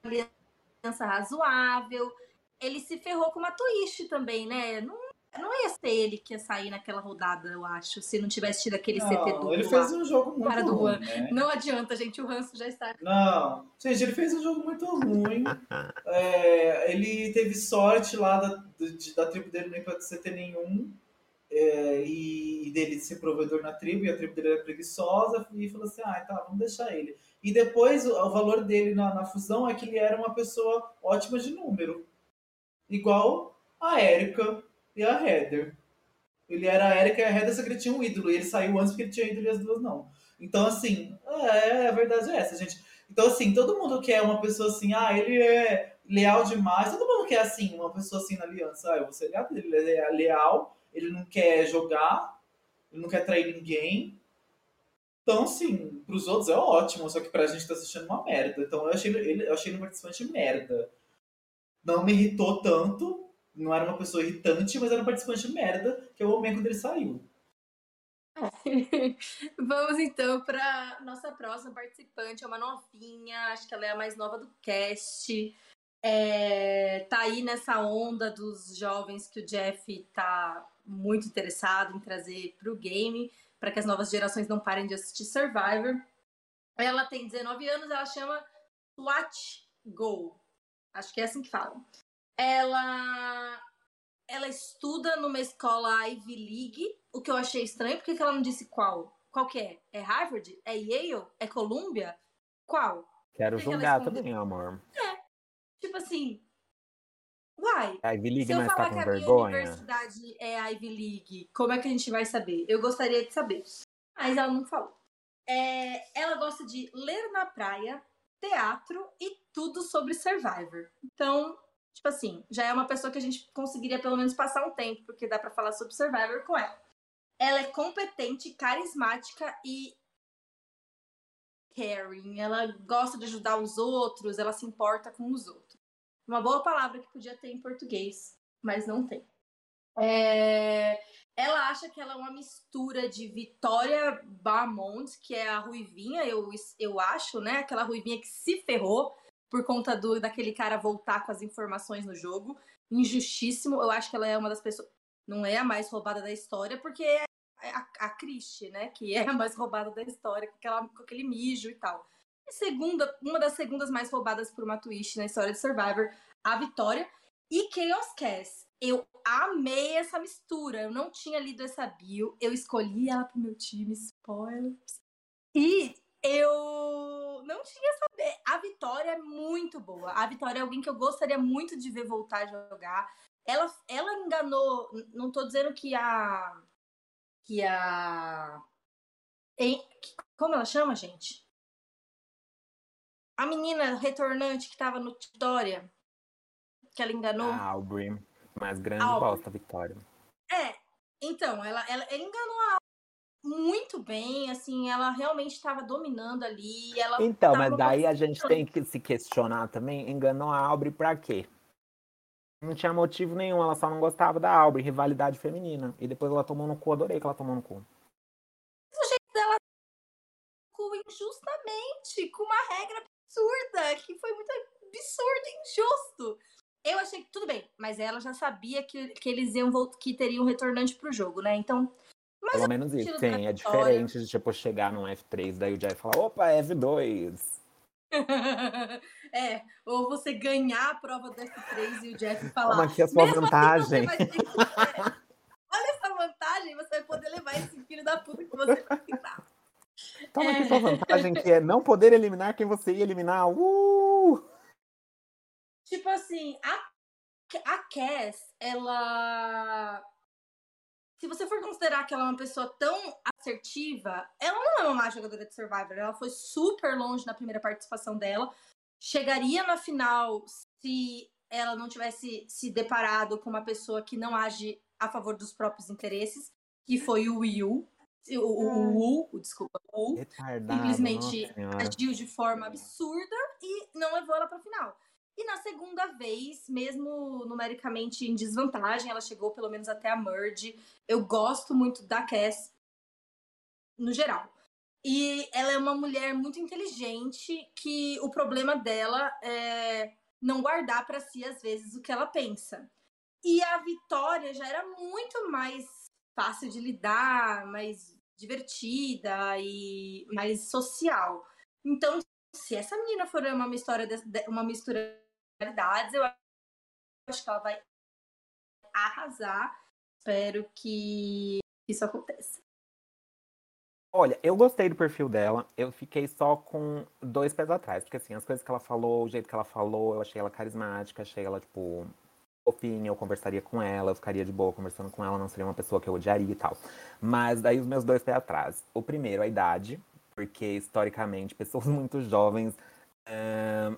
aliança razoável. Ele se ferrou com uma twist também, né? Não não ia ser ele que ia sair naquela rodada, eu acho, se não tivesse tido aquele não, CT duplo. Ele fez um jogo muito para ruim. Né? Não adianta, gente, o Ranço já está. Não, gente, ele fez um jogo muito ruim. é, ele teve sorte lá da, da tribo dele nem para CT nenhum. é, e dele ser provedor na tribo, e a tribo dele era preguiçosa, e falou assim, ah, tá, vamos deixar ele. E depois o, o valor dele na, na, fusão é que ele era uma pessoa ótima de número. Igual a Erika e a Heather. Ele era a Erika e a Heather, só que ele tinha um ídolo, e ele saiu antes porque ele tinha ídolo e as duas não. Então, assim, é, a verdade é essa, gente. Então, assim, todo mundo quer uma pessoa assim, ah, ele é leal demais. Todo mundo quer, assim, uma pessoa assim na aliança. Ah, eu vou ser leal, ele é leal, ele não quer jogar, ele não quer trair ninguém. Então, assim, pros outros é ótimo, só que pra gente tá assistindo uma merda. Então eu achei ele, eu achei ele um participante merda. Não me irritou tanto, não era uma pessoa irritante, mas era um participante merda, que eu amei quando ele saiu. Vamos então para nossa próxima participante, é uma novinha, acho que ela é a mais nova do cast. É, tá aí nessa onda dos jovens que o Jeff tá muito interessado em trazer para o game, para que as novas gerações não parem de assistir Survivor. Ela tem 19 anos, ela chama SWAT Go. Acho que é assim que falam. Ela ela estuda numa escola Ivy League, o que eu achei estranho, porque ela não disse qual. Qual que é? É Harvard? É Yale? É Columbia? Qual? Quero julgar também, amor. É. Tipo assim, Uai, a Ivy League se eu não falar que a vergonha? minha universidade é a Ivy League, como é que a gente vai saber? Eu gostaria de saber. Mas ela não falou. É, ela gosta de ler na praia, teatro e tudo sobre Survivor. Então, tipo assim, já é uma pessoa que a gente conseguiria pelo menos passar um tempo, porque dá para falar sobre Survivor com ela. Ela é competente, carismática e caring. Ela gosta de ajudar os outros, ela se importa com os outros. Uma boa palavra que podia ter em português, mas não tem. É... Ela acha que ela é uma mistura de Vitória Barmont, que é a ruivinha, eu, eu acho, né? Aquela ruivinha que se ferrou por conta do daquele cara voltar com as informações no jogo. Injustíssimo. Eu acho que ela é uma das pessoas. Não é a mais roubada da história, porque é a, a Christie, né? Que é a mais roubada da história, com, aquela, com aquele mijo e tal segunda, uma das segundas mais roubadas por uma twist na história de Survivor, a Vitória. E Chaos Cass. Eu amei essa mistura. Eu não tinha lido essa bio. Eu escolhi ela pro meu time, spoilers. E eu não tinha saber. A Vitória é muito boa. A Vitória é alguém que eu gostaria muito de ver voltar a jogar. Ela, ela enganou. Não tô dizendo que a. Que a. Como ela chama, gente? A menina retornante que tava no Vitória, que ela enganou. A Aubrey, mais grande Aubrey. bosta, Vitória. É, então, ela, ela, ela enganou a muito bem, assim, ela realmente estava dominando ali. Então, mas daí a gente tem que se questionar também, enganou a Aubrey pra quê? Não tinha motivo nenhum, ela só não gostava da Aubrey, rivalidade feminina. E depois ela tomou no cu, adorei que ela tomou no cu. O jeito dela injustamente, com uma regra absurda, que foi muito absurdo e injusto. Eu achei que tudo bem, mas ela já sabia que, que eles iam que teriam um retornante pro jogo, né? Então. Pelo menos isso, sim. É diferente de tipo chegar num F3, daí o Jeff falar, opa, F2. é, ou você ganhar a prova do F3 e o Jeff falar. Toma aqui a sua assim, vantagem. Assim olha essa vantagem, você vai poder levar esse filho da puta que você precisar. Toma aqui sua vantagem, que é não poder eliminar quem você ia eliminar. Uh! Tipo assim, a, a Cass, ela. Se você for considerar que ela é uma pessoa tão assertiva, ela não é uma má jogadora de Survivor. Ela foi super longe na primeira participação dela. Chegaria na final se ela não tivesse se deparado com uma pessoa que não age a favor dos próprios interesses, que foi o Will. O, o, o, desculpa, o simplesmente agiu de forma absurda e não levou ela para a final. E na segunda vez, mesmo numericamente em desvantagem, ela chegou pelo menos até a merge. Eu gosto muito da Cass no geral. E ela é uma mulher muito inteligente que o problema dela é não guardar para si às vezes o que ela pensa. E a Vitória já era muito mais fácil de lidar, mais divertida e mais social. Então, se essa menina for uma mistura de, uma mistura de realidades, eu acho que ela vai arrasar. espero que isso aconteça. Olha, eu gostei do perfil dela. Eu fiquei só com dois pés atrás. Porque, assim, as coisas que ela falou, o jeito que ela falou, eu achei ela carismática, achei ela, tipo, fofinha. Eu conversaria com ela, eu ficaria de boa conversando com ela, não seria uma pessoa que eu odiaria e tal. Mas daí os meus dois pés atrás. O primeiro, a idade, porque historicamente pessoas muito jovens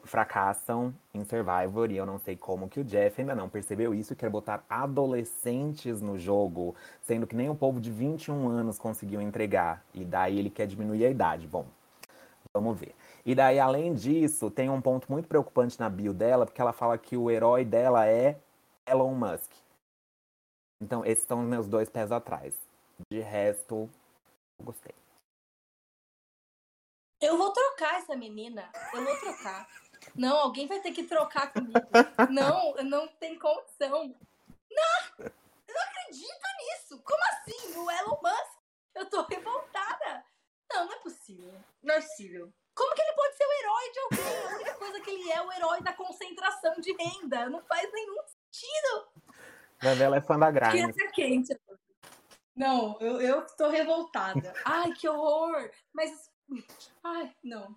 fracassam em Survivor e eu não sei como que o Jeff ainda não percebeu isso e quer botar adolescentes no jogo, sendo que nem o povo de 21 anos conseguiu entregar. E daí ele quer diminuir a idade. Bom, vamos ver. E daí, além disso, tem um ponto muito preocupante na bio dela, porque ela fala que o herói dela é Elon Musk. Então, esses são os meus dois pés atrás. De resto, eu gostei. Eu vou trocar essa menina. Eu vou trocar. Não, alguém vai ter que trocar comigo. Não, não tem condição. Não! Eu não acredito nisso. Como assim? O Elon Musk? Eu tô revoltada. Não, não é possível. Não é possível. Como que ele pode ser o herói de alguém? A única coisa que ele é o herói da concentração de renda. Não faz nenhum sentido. Mas ela é fã da Grimes. Que quente. Não, eu, eu tô revoltada. Ai, que horror. Mas Ai, não.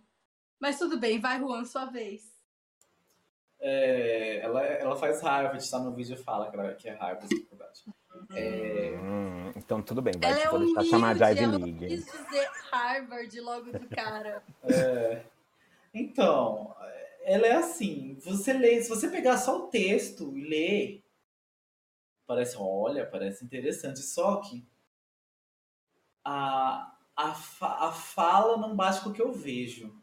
Mas tudo bem, vai, Juan, sua vez. É, ela, ela faz Harvard, está no vídeo e fala que, ela, que é Harvard, na verdade. É... Hum, então tudo bem, vai, ela é vou deixar humilde, chamar de Ivy League. quis dizer Harvard logo de cara. É, então, ela é assim, você lê, se você pegar só o texto e ler, parece, olha, parece interessante, só que a, a, fa a fala não bate com o que eu vejo.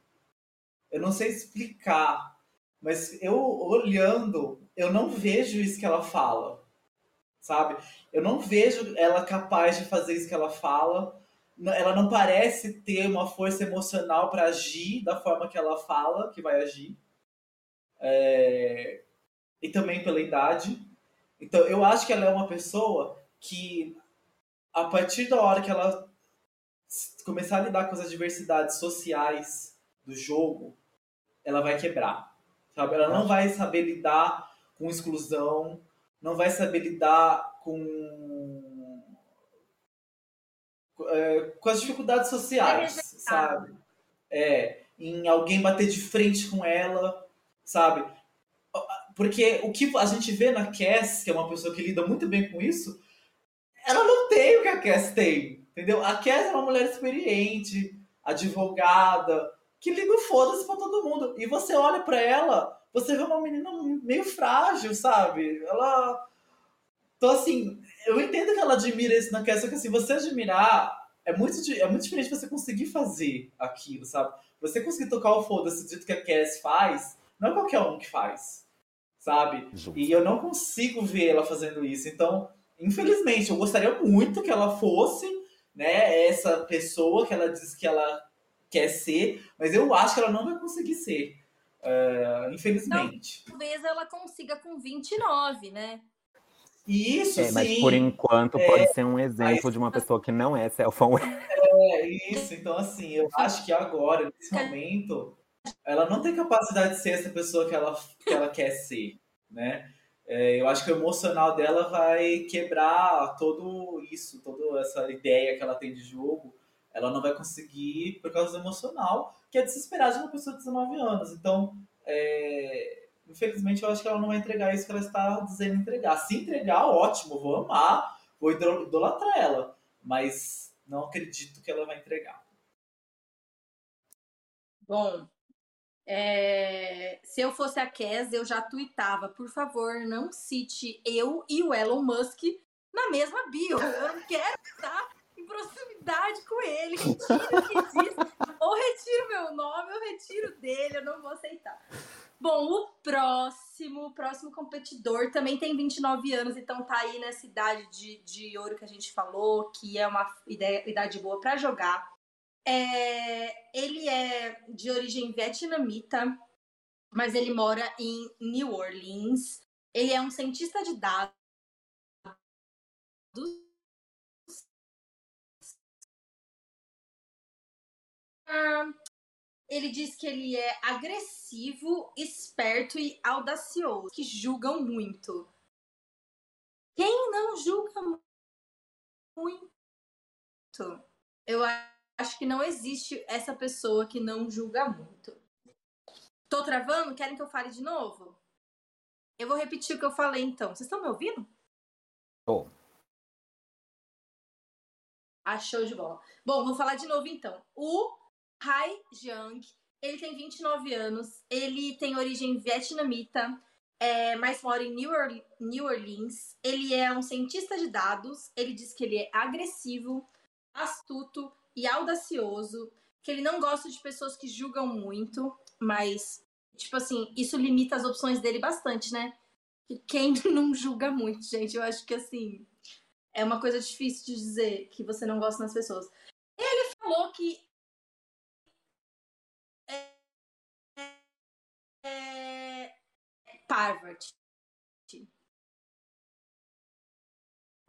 Eu não sei explicar, mas eu olhando, eu não vejo isso que ela fala, sabe? Eu não vejo ela capaz de fazer isso que ela fala. Ela não parece ter uma força emocional para agir da forma que ela fala que vai agir. É... E também pela idade. Então, eu acho que ela é uma pessoa que, a partir da hora que ela começar a lidar com as adversidades sociais do jogo, ela vai quebrar. Sabe? Ela não vai saber lidar com exclusão, não vai saber lidar com é, com as dificuldades sociais, é sabe? É, em alguém bater de frente com ela, sabe? Porque o que a gente vê na Cass, que é uma pessoa que lida muito bem com isso, ela não tem o que a Cass tem. Entendeu? A Cass é uma mulher experiente, advogada, que liga o foda-se pra todo mundo. E você olha para ela, você vê uma menina meio frágil, sabe? Ela. Então, assim, eu entendo que ela admira isso na Cass, só que assim, você admirar é muito, é muito diferente você conseguir fazer aquilo, sabe? Você conseguir tocar o foda-se do jeito que a Cass faz, não é qualquer um que faz, sabe? Justo. E eu não consigo ver ela fazendo isso. Então, infelizmente, eu gostaria muito que ela fosse né, essa pessoa que ela diz que ela quer ser, mas eu acho que ela não vai conseguir ser, uh, infelizmente. Não, talvez ela consiga com 29, né? Isso, é, sim. Mas por enquanto é, pode ser um exemplo de uma pessoa que não é self-aware. É, isso. Então, assim, eu acho que agora, nesse momento, ela não tem capacidade de ser essa pessoa que ela, que ela quer ser, né? É, eu acho que o emocional dela vai quebrar todo isso, toda essa ideia que ela tem de jogo. Ela não vai conseguir por causa do emocional, que é desesperada de uma pessoa de 19 anos. Então, é, infelizmente, eu acho que ela não vai entregar isso que ela está dizendo entregar. Se entregar, ótimo, vou amar, vou idolatrar ela. Mas não acredito que ela vai entregar. Bom, é, se eu fosse a Kes, eu já tweetava, por favor, não cite eu e o Elon Musk na mesma bio. Eu não quero estar em proximidade com ele. Ou retiro meu nome, ou retiro dele, eu não vou aceitar. Bom, o próximo, o próximo competidor também tem 29 anos, então tá aí nessa idade de, de ouro que a gente falou, que é uma idade boa para jogar. É, ele é de origem vietnamita, mas ele mora em New Orleans. Ele é um cientista de dados. Ele diz que ele é agressivo, esperto e audacioso, que julgam muito. Quem não julga muito. Eu acho que não existe essa pessoa que não julga muito. Tô travando? Querem que eu fale de novo? Eu vou repetir o que eu falei então. Vocês estão me ouvindo? Tô. Ah, show de bola. Bom, vou falar de novo então. O Hai Jiang, ele tem 29 anos, ele tem origem vietnamita, é, mas mora em New Orleans. Ele é um cientista de dados, ele diz que ele é agressivo, astuto e audacioso, que ele não gosta de pessoas que julgam muito, mas, tipo assim, isso limita as opções dele bastante, né? Quem não julga muito, gente? Eu acho que, assim, é uma coisa difícil de dizer que você não gosta das pessoas. Ele falou que é, é, é Harvard.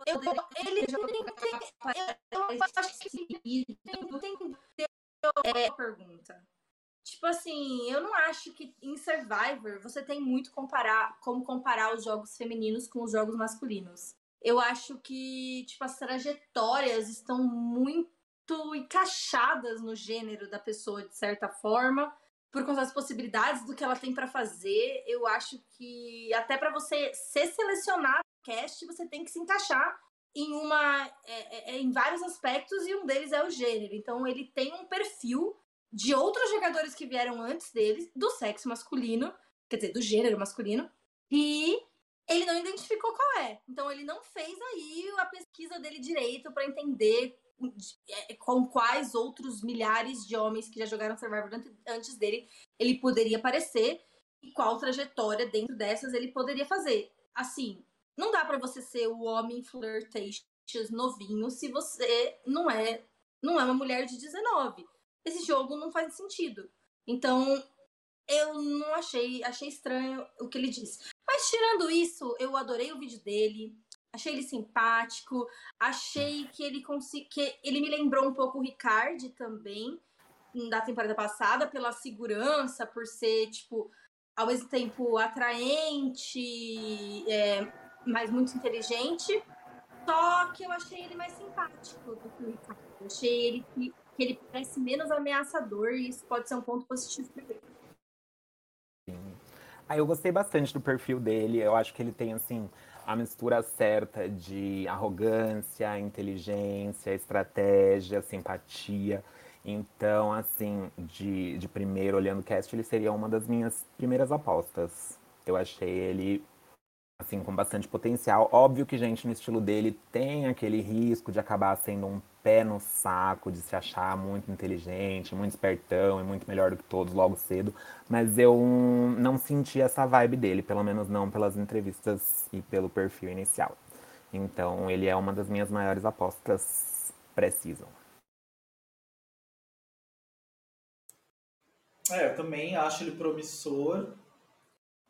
Eu, ele, tem, eu acho que tem é. pergunta. Tipo assim, eu não acho que em Survivor você tem muito comparar como comparar os jogos femininos com os jogos masculinos. Eu acho que tipo as trajetórias estão muito encaixadas no gênero da pessoa de certa forma por conta das possibilidades do que ela tem para fazer eu acho que até para você ser selecionado no cast você tem que se encaixar em uma é, é, é, em vários aspectos e um deles é o gênero então ele tem um perfil de outros jogadores que vieram antes deles do sexo masculino quer dizer do gênero masculino e ele não identificou qual é. Então ele não fez aí a pesquisa dele direito para entender com quais outros milhares de homens que já jogaram Survivor antes dele ele poderia aparecer e qual trajetória dentro dessas ele poderia fazer. Assim, não dá para você ser o homem flirtatious novinho se você não é não é uma mulher de 19. Esse jogo não faz sentido. Então, eu não achei, achei estranho o que ele disse. Mas tirando isso, eu adorei o vídeo dele. Achei ele simpático. Achei que ele consegui, que ele me lembrou um pouco o Ricard também da temporada passada pela segurança, por ser tipo ao mesmo tempo atraente, é, mas muito inteligente. Só que eu achei ele mais simpático do que o Ricardo. Achei ele que, que ele parece menos ameaçador e isso pode ser um ponto positivo para ele. Ah, eu gostei bastante do perfil dele. Eu acho que ele tem, assim, a mistura certa de arrogância, inteligência, estratégia, simpatia. Então, assim, de, de primeiro, olhando o cast, ele seria uma das minhas primeiras apostas. Eu achei ele assim, com bastante potencial. Óbvio que, gente, no estilo dele tem aquele risco de acabar sendo um pé no saco, de se achar muito inteligente, muito espertão e muito melhor do que todos logo cedo. Mas eu não senti essa vibe dele, pelo menos não pelas entrevistas e pelo perfil inicial. Então, ele é uma das minhas maiores apostas pré-season. É, eu também acho ele promissor.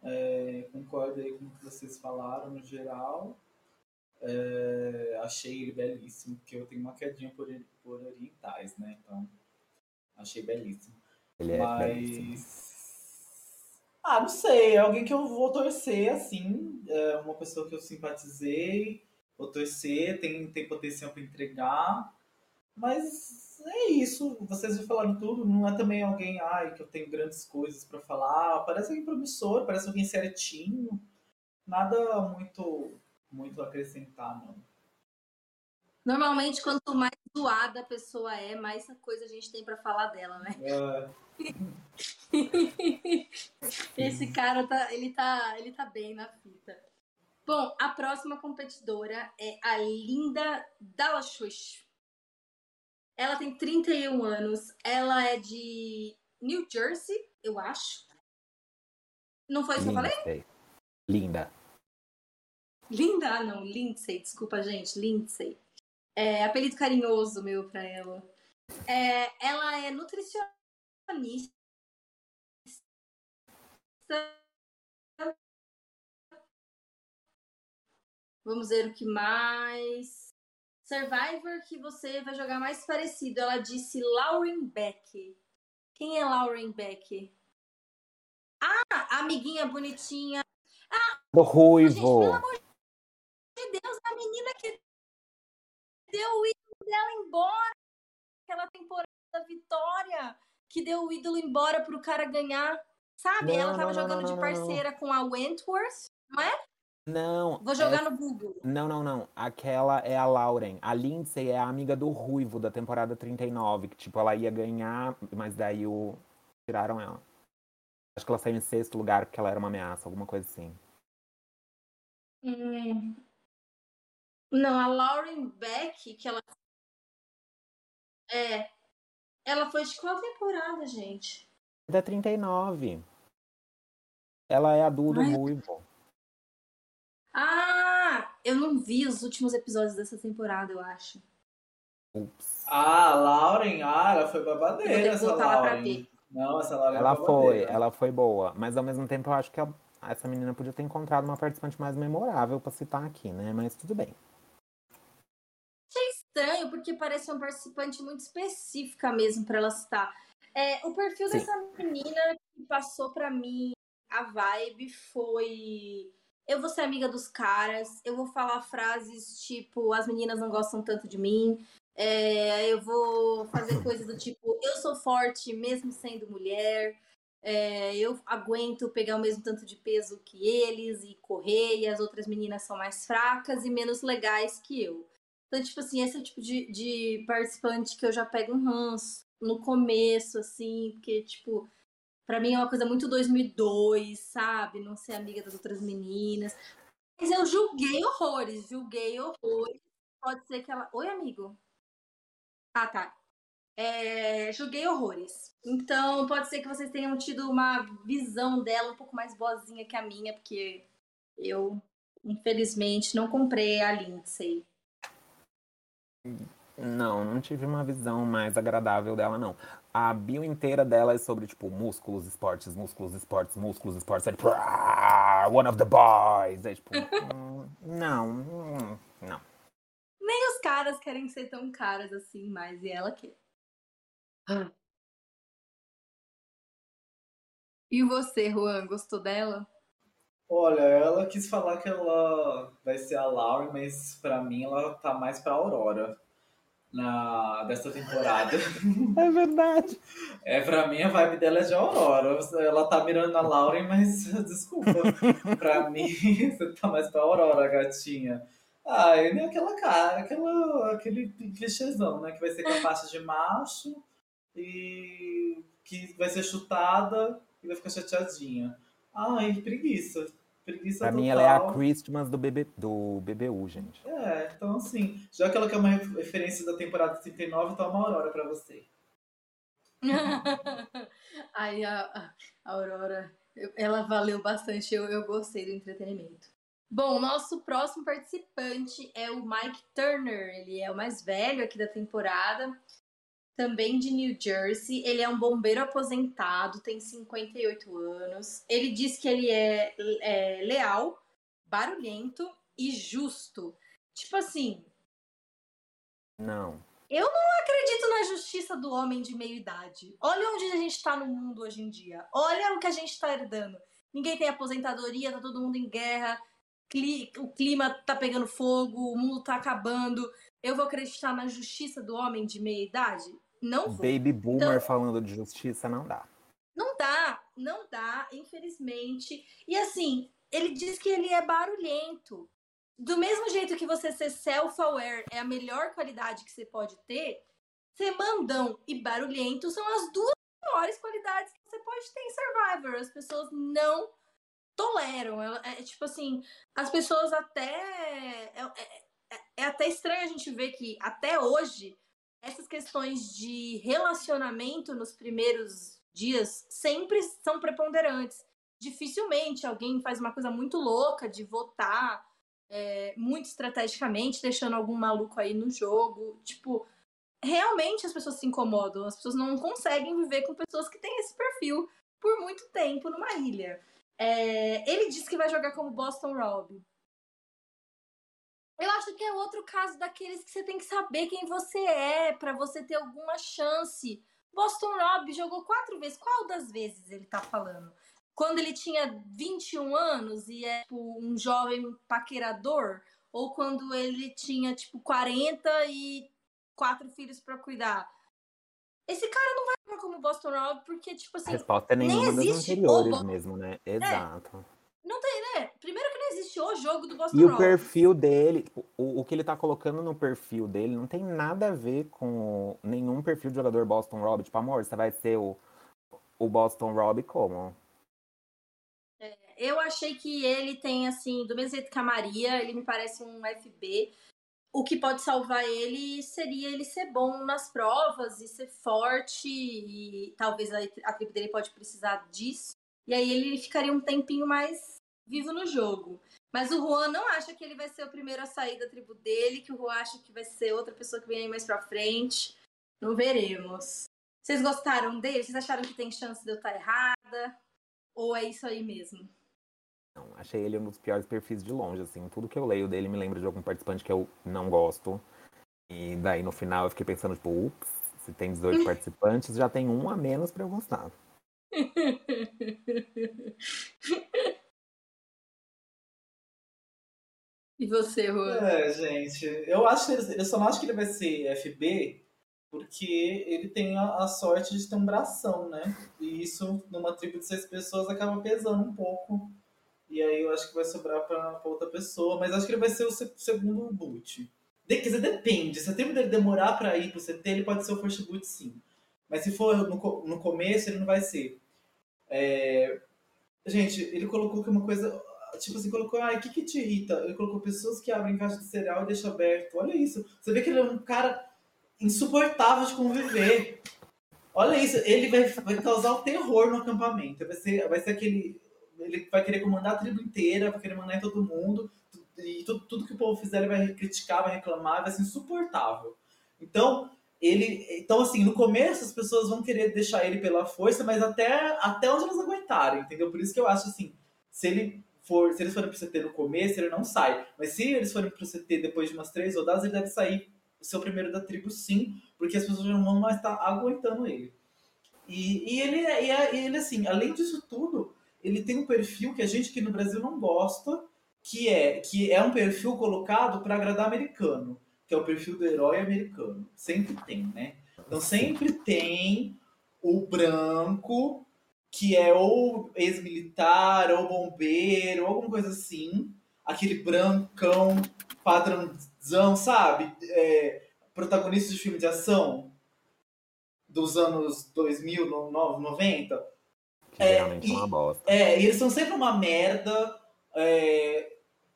É, concordo aí com o que vocês falaram no geral. É, achei ele belíssimo, porque eu tenho uma quedinha por, por orientais, né? Então, achei belíssimo. Ele é Mas. Belíssimo. Ah, não sei. É alguém que eu vou torcer, assim. É uma pessoa que eu simpatizei. Vou torcer, tem, tem potencial para entregar. Mas é isso. Vocês já falaram tudo. Não é também alguém ai, que eu tenho grandes coisas para falar. Parece alguém promissor, parece alguém certinho. Nada muito, muito a acrescentar, não. Normalmente, quanto mais zoada a pessoa é, mais coisa a gente tem para falar dela, né? É. Esse cara tá, ele tá, ele tá bem na fita. Bom, a próxima competidora é a Linda Dallashush. Ela tem 31 anos. Ela é de New Jersey, eu acho. Não foi isso que eu falei? Linda. Linda? Ah, não. Lindsay. Desculpa, gente. Lindsay. É apelido carinhoso meu pra ela. É, ela é nutricionista. Vamos ver o que mais. Survivor que você vai jogar mais parecido. Ela disse Lauren Beck. Quem é Lauren Beck? Ah, amiguinha bonitinha. Ah, do ruivo. Gente, menina que deu o ídolo dela embora. Aquela temporada da Vitória que deu o ídolo embora pro cara ganhar. Sabe? Não, ela tava não, jogando não, de parceira com a Wentworth, não é? Não. Vou jogar é- no Google. Não, não, não. Aquela é a Lauren. A Lindsay é a amiga do Ruivo da temporada 39, que tipo, ela ia ganhar, mas daí o tiraram ela. Acho que ela saiu em sexto lugar porque ela era uma ameaça, alguma coisa assim. Hum. Não, a Lauren Beck, que ela. É. Ela foi de qual temporada, gente? Da 39. Ela é a do Ai. Ruivo. Ah! Eu não vi os últimos episódios dessa temporada, eu acho. Ups. Ah, a Lauren, ah, ela foi babadeira essa Lauren. Não, essa Lauren Ela é foi, babadeira. ela foi boa. Mas ao mesmo tempo eu acho que a- essa menina podia ter encontrado uma participante mais memorável pra citar aqui, né? Mas tudo bem. Porque parece uma participante muito específica mesmo pra ela citar. É, o perfil Sim. dessa menina que passou pra mim a vibe foi. Eu vou ser amiga dos caras, eu vou falar frases tipo: as meninas não gostam tanto de mim, é, eu vou fazer coisas do tipo: eu sou forte mesmo sendo mulher, é, eu aguento pegar o mesmo tanto de peso que eles e correr, e as outras meninas são mais fracas e menos legais que eu. Então, tipo assim, esse é o tipo de, de participante que eu já pego um ranço no começo, assim, porque, tipo, pra mim é uma coisa muito 2002, sabe? Não ser amiga das outras meninas. Mas eu julguei horrores, julguei horrores. Pode ser que ela. Oi, amigo. Ah, tá. É, julguei horrores. Então, pode ser que vocês tenham tido uma visão dela um pouco mais boazinha que a minha, porque eu, infelizmente, não comprei a Lindsay. Não, não tive uma visão mais agradável dela, não. A bio inteira dela é sobre, tipo, músculos, esportes, músculos, esportes, músculos, esportes. É, tipo, "Ah, one of the boys. É tipo, não, hum, não. Nem os caras querem ser tão caras assim mais, e ela quer. E você, Juan, gostou dela? Olha, ela quis falar que ela vai ser a Lauren, mas pra mim ela tá mais pra Aurora na dessa temporada. É verdade. É, pra mim a vibe dela é de Aurora. Ela tá mirando na Lauren, mas desculpa. pra mim, você tá mais pra Aurora, gatinha. Ah, ele é aquela cara, aquela, aquele clichêzão, né? Que vai ser com a faixa de macho e que vai ser chutada e vai ficar chateadinha. Ai, preguiça. Preguiça Pra total. mim, ela é a Christmas do, BB, do BBU, gente. É, então assim, já que ela quer uma referência da temporada 39, toma a Aurora pra você. Aí a, a Aurora, ela valeu bastante, eu, eu gostei do entretenimento. Bom, nosso próximo participante é o Mike Turner. Ele é o mais velho aqui da temporada, também de New Jersey. Ele é um bombeiro aposentado, tem 58 anos. Ele diz que ele é, é leal, barulhento e justo. Tipo assim, Não. acredito na justiça do homem de meia idade. Olha onde a gente tá no mundo hoje em dia. Olha o que a gente tá herdando. Ninguém tem aposentadoria, tá todo mundo em guerra, o clima tá pegando fogo, o mundo tá acabando. Eu vou acreditar na justiça do homem de meia idade? Não. Baby boomer Então- falando de justiça não dá. Não dá, não dá, infelizmente. E assim, ele diz que ele é barulhento. Do mesmo jeito que você ser self-aware é a melhor qualidade que você pode ter, ser mandão e barulhento são as duas maiores qualidades que você pode ter em Survivor. As pessoas não toleram. Ela- É, tipo assim, as pessoas até. É, é- é- é até estranho a gente ver que até hoje essas questões de relacionamento nos primeiros dias sempre são preponderantes. Dificilmente alguém faz uma coisa muito louca de votar é, muito estrategicamente, deixando algum maluco aí no jogo. Tipo, realmente as pessoas se incomodam. As pessoas não conseguem viver com pessoas que têm esse perfil por muito tempo numa ilha. É, ele disse que vai jogar como Boston Rob. Eu acho que é outro caso daqueles que você tem que saber quem você é pra você ter alguma chance. Boston Rob jogou quatro vezes. Qual das vezes ele tá falando? Quando ele tinha 21 anos e é tipo, um jovem paquerador? ou quando ele tinha, tipo, 40 e quatro filhos para cuidar. Esse cara não vai ficar como Boston Rob, porque, tipo assim. A resposta é nenhuma nem existe anteriores o- mesmo, né? Exato. Não tem, né? Primeiro que não existe o jogo do Boston E o Rob. perfil dele, o, o que ele tá colocando no perfil dele não tem nada a ver com nenhum perfil de jogador Boston Rob. Tipo, amor, você vai ser o, o Boston Rob como? Eu achei que ele tem, assim, do mesmo jeito que a Maria, ele me parece um FB. O que pode salvar ele seria ele ser bom nas provas e ser forte. E talvez a, a tribo dele pode precisar disso. E aí ele ficaria um tempinho mais vivo no jogo. Mas o Juan não acha que ele vai ser o primeiro a sair da tribo dele, que o Juan acha que vai ser outra pessoa que vem aí mais pra frente. Não veremos. Vocês gostaram dele? Vocês acharam que tem chance de eu estar errada? Ou é isso aí mesmo? Não, achei ele um dos piores perfis de longe, assim. Tudo que eu leio dele me lembra de algum participante que eu não gosto. E daí no final eu fiquei pensando, tipo, ups, se tem 18 participantes, já tem um a menos pra eu gostar. E você, Juan? É, gente, eu acho que ele, eu só não acho que ele vai ser FB porque ele tem a, a sorte de ter um bração, né? E isso, numa tribo de seis pessoas, acaba pesando um pouco. E aí eu acho que vai sobrar pra, pra outra pessoa, mas acho que ele vai ser o se- segundo boot. De, quer dizer, depende. Se a tribo dele demorar pra ir pro CT, ele pode ser o first boot sim. Mas se for no, no começo, ele não vai ser. É, Gente, ele colocou que uma coisa. Tipo assim, colocou, ai, o que, que te irrita? Ele colocou pessoas que abrem caixa de cereal e deixam aberto. Olha isso. Você vê que ele é um cara insuportável de conviver. Olha isso, ele vai, vai causar o terror no acampamento. Vai ser, vai ser aquele. Ele vai querer comandar a tribo inteira, vai querer mandar em todo mundo. E tudo, tudo que o povo fizer, ele vai criticar, vai reclamar, vai ser insuportável. Então, ele. Então, assim, no começo as pessoas vão querer deixar ele pela força, mas até, até onde elas aguentarem, entendeu? Por isso que eu acho assim, se ele for, se eles forem pro CT no começo, ele não sai. Mas se eles forem pro CT depois de umas três rodadas, ele deve sair o primeiro da tribo, sim, porque as pessoas não vão mais estar aguentando ele. E, e ele, é- é- e ele, assim, além disso tudo, ele tem um perfil que a gente aqui no Brasil não gosta, que é, que é um perfil colocado para agradar americano, que é o perfil do herói americano. Sempre tem, né? Então sempre tem o branco, que é ou ex-militar, ou bombeiro, ou alguma coisa assim. Aquele brancão padrãozão, sabe? É, protagonista de filme de ação dos anos 2000, no- no- 90. Que É, geralmente é e- uma bosta. É, e eles são sempre uma merda. é,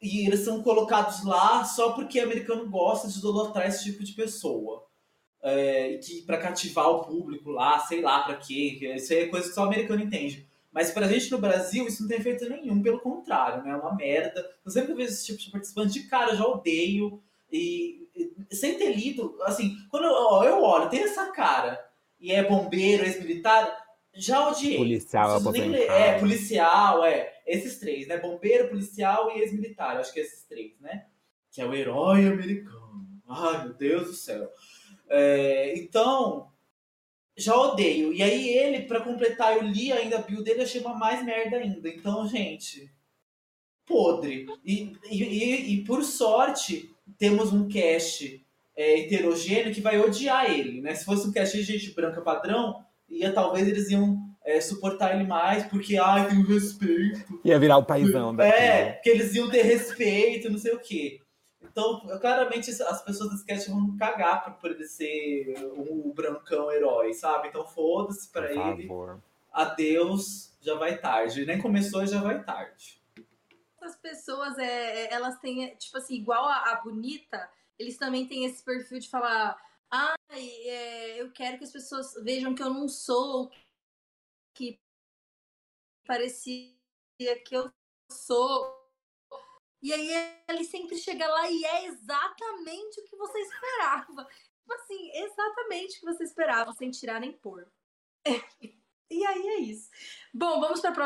e eles são colocados lá só porque o americano gosta de idolatrar esse tipo de pessoa. É, e que para cativar o público lá, sei lá pra quê. Isso aí é coisa que só o americano entende. Mas pra gente no Brasil, isso não tem efeito nenhum, pelo contrário, né? É uma merda. Eu sempre vejo esse tipo de participante de cara, eu já odeio. E, e sem ter lido, assim, quando eu, ó, eu olho, tem essa cara e é bombeiro, ex-militar, já odiei. Policial nem ler. É, policial, é. Esses três, né? Bombeiro, policial e ex-militar. Acho que é esses três, né? Que é o herói americano. Ai, meu Deus do céu. É, então, já odeio. E aí ele, pra completar, eu li ainda a build dele, achei uma mais merda ainda. Então, gente, podre. E, e, e, e, por sorte, temos um cast é, heterogêneo que vai odiar ele, né? Se fosse um cast de gente branca padrão, ia, talvez eles iam é, suportar ele mais, porque, ai, tem um respeito. Ia virar o paizão da É, porque eles iam ter respeito, não sei o quê. Então, claramente, as pessoas do sketch vão cagar por, por ele ser o, o brancão herói, sabe? Então, foda-se pra Por ele. favor. Adeus, já vai tarde. Nem começou e já vai tarde. Essas pessoas, é, é, elas têm, tipo assim, igual a, a bonita, eles também têm esse perfil de falar. Ai, é, eu quero que as pessoas vejam que eu não sou que parecia que eu sou. E aí ele sempre chega lá e é exatamente o que você esperava. Tipo assim, exatamente o que você esperava, sem tirar nem pôr. E aí é isso. Bom, vamos para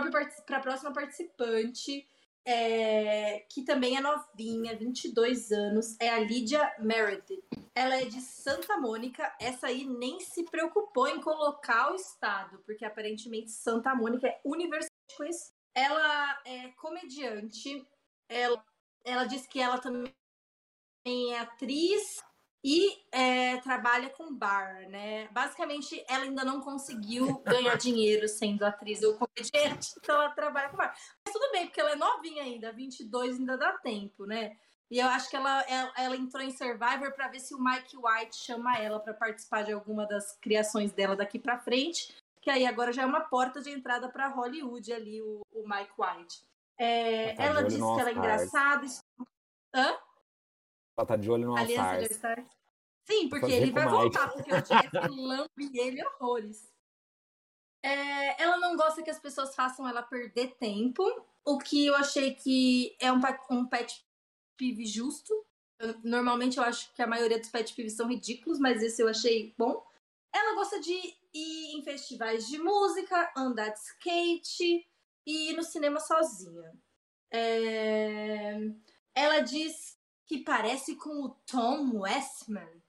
a próxima participante, é, que também é novinha, 22 anos, é a Lídia Meredith. Ela é de Santa Mônica. Essa aí nem se preocupou em colocar o estado, porque aparentemente Santa Mônica é universalmente conhecida. Ela é comediante. Ela, ela disse que ela também é atriz e é, trabalha com bar, né? Basicamente, ela ainda não conseguiu ganhar dinheiro sendo atriz ou comediante, então ela trabalha com bar. Mas tudo bem, porque ela é novinha ainda, 22 ainda dá tempo, né? E eu acho que ela, ela, ela entrou em Survivor para ver se o Mike White chama ela para participar de alguma das criações dela daqui para frente, que aí agora já é uma porta de entrada para Hollywood ali, o, o Mike White. É, tá ela disse que ela é engraçada. Hã? Ela tá de olho no All Sim, porque ele vai voltar, porque o Jeff lambe ele horrores. É, ela não gosta que as pessoas façam ela perder tempo, o que eu achei que é um, um pet peeve justo. Eu, normalmente eu acho que a maioria dos pet peeves são ridículos, mas esse eu achei bom. Ela gosta de ir em festivais de música, andar de skate e ir no cinema sozinha. É... Ela diz que parece com o Tom Westman.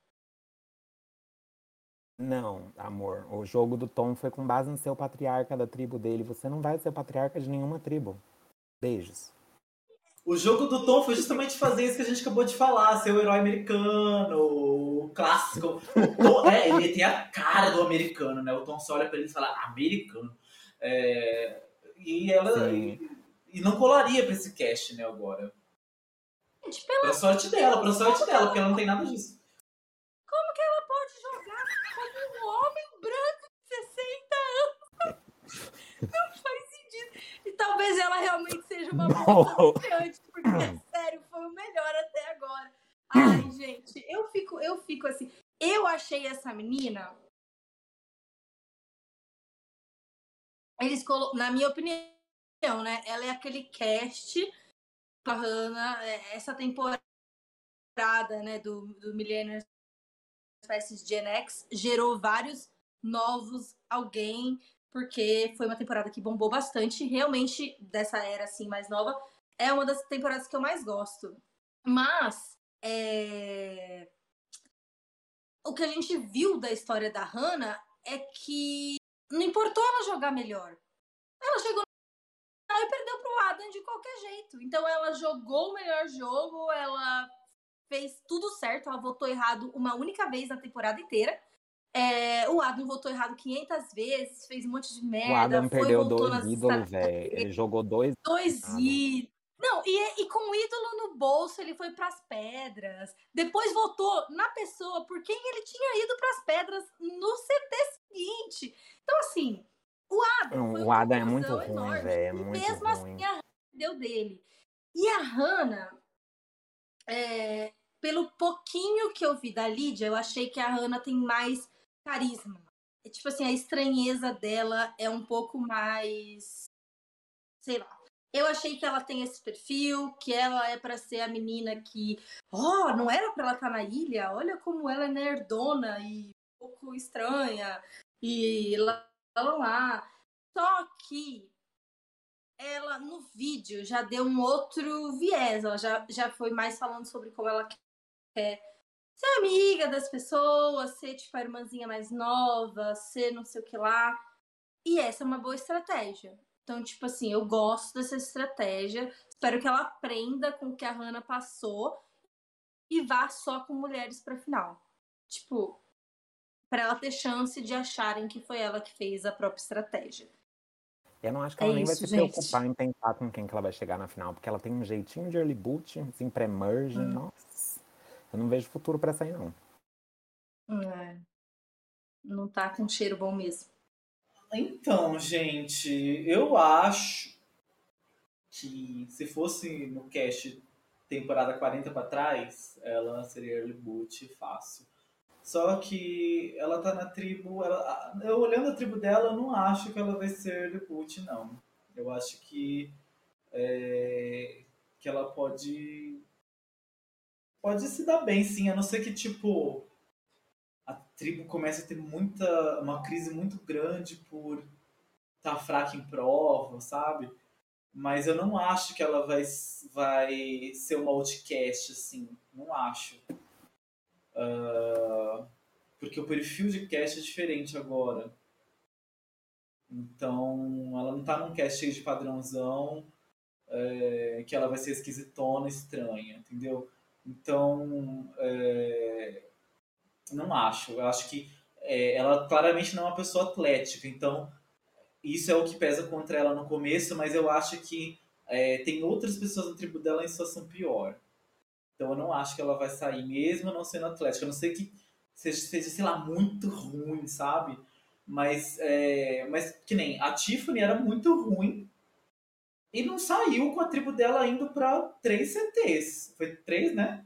Não, amor. O jogo do Tom foi com base em ser o patriarca da tribo dele. Você não vai ser o patriarca de nenhuma tribo. Beijos. O jogo do Tom foi justamente fazer isso que a gente acabou de falar, ser o herói americano, o clássico. O Tom, é, ele tem a cara do americano, né? O Tom só olha pra ele e fala, americano. É, e ela. E, e, não colaria pra esse cast, né, agora. Gente, pela... Pra sorte dela, pra sorte dela, porque ela não tem nada disso. Como que ela pode jogar como um homem branco de 60 anos? Não faz e talvez ela realmente seja uma antes, porque, sério, foi o melhor até agora. Ai, gente, eu fico, eu fico assim. Eu achei essa menina. Eles colo... Na minha opinião, né? Ela é aquele cast a Hannah, é, essa temporada né, do, do Millennium Fast Gen X gerou vários novos alguém porque foi uma temporada que bombou bastante. Realmente, dessa era assim mais nova, é uma das temporadas que eu mais gosto. Mas é... o que a gente viu da história da Hannah é que não importou ela jogar melhor. Ela chegou e perdeu pro Adam de qualquer jeito. Então ela jogou o melhor jogo, ela fez tudo certo, ela votou errado uma única vez na temporada inteira. É, o Adam votou errado 500 vezes, fez um monte de merda. O Adam foi, perdeu dois ídolos, velho. Ele jogou dois. Dois ah, ídolos. Não, e, e com o ídolo no bolso, ele foi para as pedras. Depois votou na pessoa por quem ele tinha ido para as pedras no CT seguinte. Então, assim, o Adam. o Adam é muito ruim, velho. É muito mesmo ruim. assim, a Hannah deu dele. E a Hannah, é, pelo pouquinho que eu vi da Lídia, eu achei que a Hannah tem mais carisma. É, tipo assim, a estranheza dela é um pouco mais. Sei lá. Eu achei que ela tem esse perfil, que ela é para ser a menina que. Oh, não era para ela estar tá na ilha? Olha como ela é nerdona e um pouco estranha. E lá, lá. Só que ela no vídeo já deu um outro viés. Ela já, já foi mais falando sobre como ela quer ser amiga das pessoas, ser tipo a irmãzinha mais nova, ser não sei o que lá. E essa é uma boa estratégia. Então, tipo assim, eu gosto dessa estratégia. Espero que ela aprenda com o que a Hannah passou e vá só com mulheres pra final. Tipo, para ela ter chance de acharem que foi ela que fez a própria estratégia. Eu não acho que ela é nem isso, vai se gente. preocupar em pensar com quem que ela vai chegar na final, porque ela tem um jeitinho de early boot, assim, pré-merge, hum. nossa. Eu não vejo futuro para essa aí, não. É. Não tá com cheiro bom mesmo. Então, gente, eu acho que se fosse no cast temporada 40 para trás, ela seria early boot fácil. Só que ela tá na tribo. Ela, eu olhando a tribo dela, eu não acho que ela vai ser boot, não. Eu acho que, é, que ela pode pode se dar bem, sim, a não ser que, tipo, a tribo comece a ter muita. uma crise muito grande por estar tá fraca em prova, sabe? Mas eu não acho que ela vai, vai ser uma outcast, assim. Não acho. Uh, porque o perfil de cast é diferente agora. Então, ela não tá num cast cheio de padrãozão, é, que ela vai ser esquisitona, estranha, entendeu? Então, é, não acho. Eu acho que é, ela claramente não é uma pessoa atlética, então isso é o que pesa contra ela no começo, mas eu acho que tem outras pessoas na tribo dela em situação pior. Então eu não acho que ela vai sair, mesmo não sendo atlética. A não sei que seja, seja sei lá, muito ruim, sabe? Mas, é, mas que nem a Tiffany era muito ruim e não saiu com a tribo dela indo para três CTs. Foi três, né?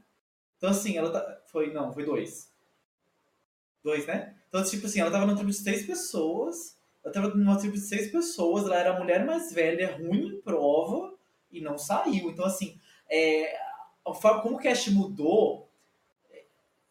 Então assim, ela tá. Foi, não, foi dois. Dois, né? Então, tipo assim, ela tava numa tribo de seis pessoas. Ela tava numa tribo de seis pessoas, ela era a mulher mais velha, ruim em prova, e não saiu. Então, assim, é, como o cast mudou,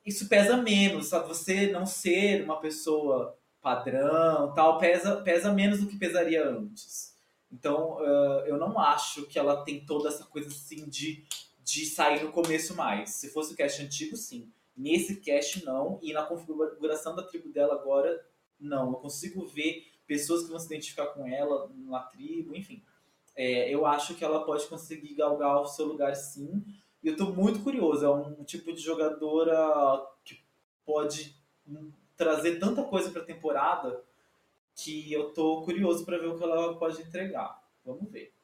isso pesa menos, sabe? Você não ser uma pessoa padrão, tal, pesa, pesa menos do que pesaria antes. Então, uh, eu não acho que ela tem toda essa coisa assim de, de sair no começo mais. Se fosse o cast antigo, sim. Nesse cast, não. E na configuração da tribo dela agora, não. Eu consigo ver pessoas que vão se identificar com ela na tribo, enfim. É, eu acho que ela pode conseguir galgar o seu lugar sim. E eu estou muito curioso. É um tipo de jogadora que pode trazer tanta coisa para a temporada que eu tô curioso para ver o que ela pode entregar. Vamos ver.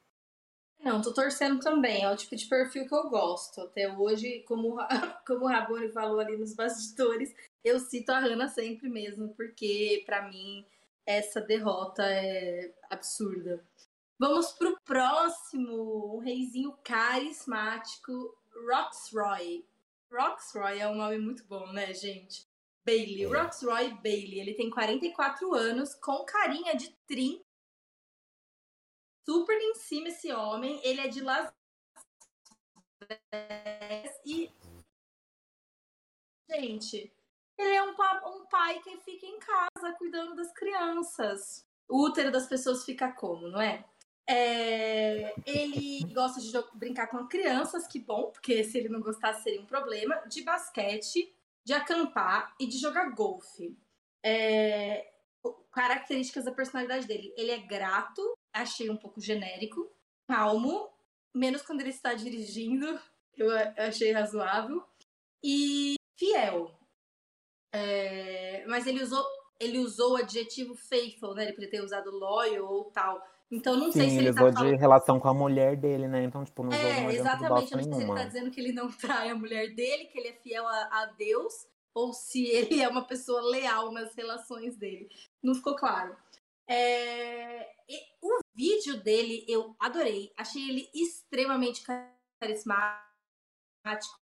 Não, tô torcendo também. É o tipo de perfil que eu gosto. Até hoje, como, como o Raboni falou ali nos bastidores, eu cito a Hannah sempre mesmo, porque para mim essa derrota é absurda. Vamos pro próximo, um reizinho carismático, Roxroy. Roxroy é um nome muito bom, né, gente? Bailey, é. Roxroy Bailey. Ele tem 44 anos, com carinha de 30 super em cima esse homem. Ele é de Las Vegas e. Gente, ele é um, um pai que fica em casa cuidando das crianças. O útero das pessoas fica como, não é? É, ele gosta de brincar com crianças, que bom, porque se ele não gostasse seria um problema. De basquete, de acampar e de jogar golfe. É, características da personalidade dele. Ele é grato, achei um pouco genérico, calmo, menos quando ele está dirigindo, eu achei razoável, e fiel. É, mas ele usou, ele usou o adjetivo faithful, né? Ele poderia ter usado loyal ou tal. Então não Sim, sei se ele, ele tá falando... de relação com a mulher dele, né? Então, tipo, não É, exatamente. Eu não sei se ele tá dizendo que ele não trai a mulher dele, que ele é fiel a, a Deus, ou se ele é uma pessoa leal nas relações dele. Não ficou claro. É... o vídeo dele eu adorei. Achei ele extremamente carismático,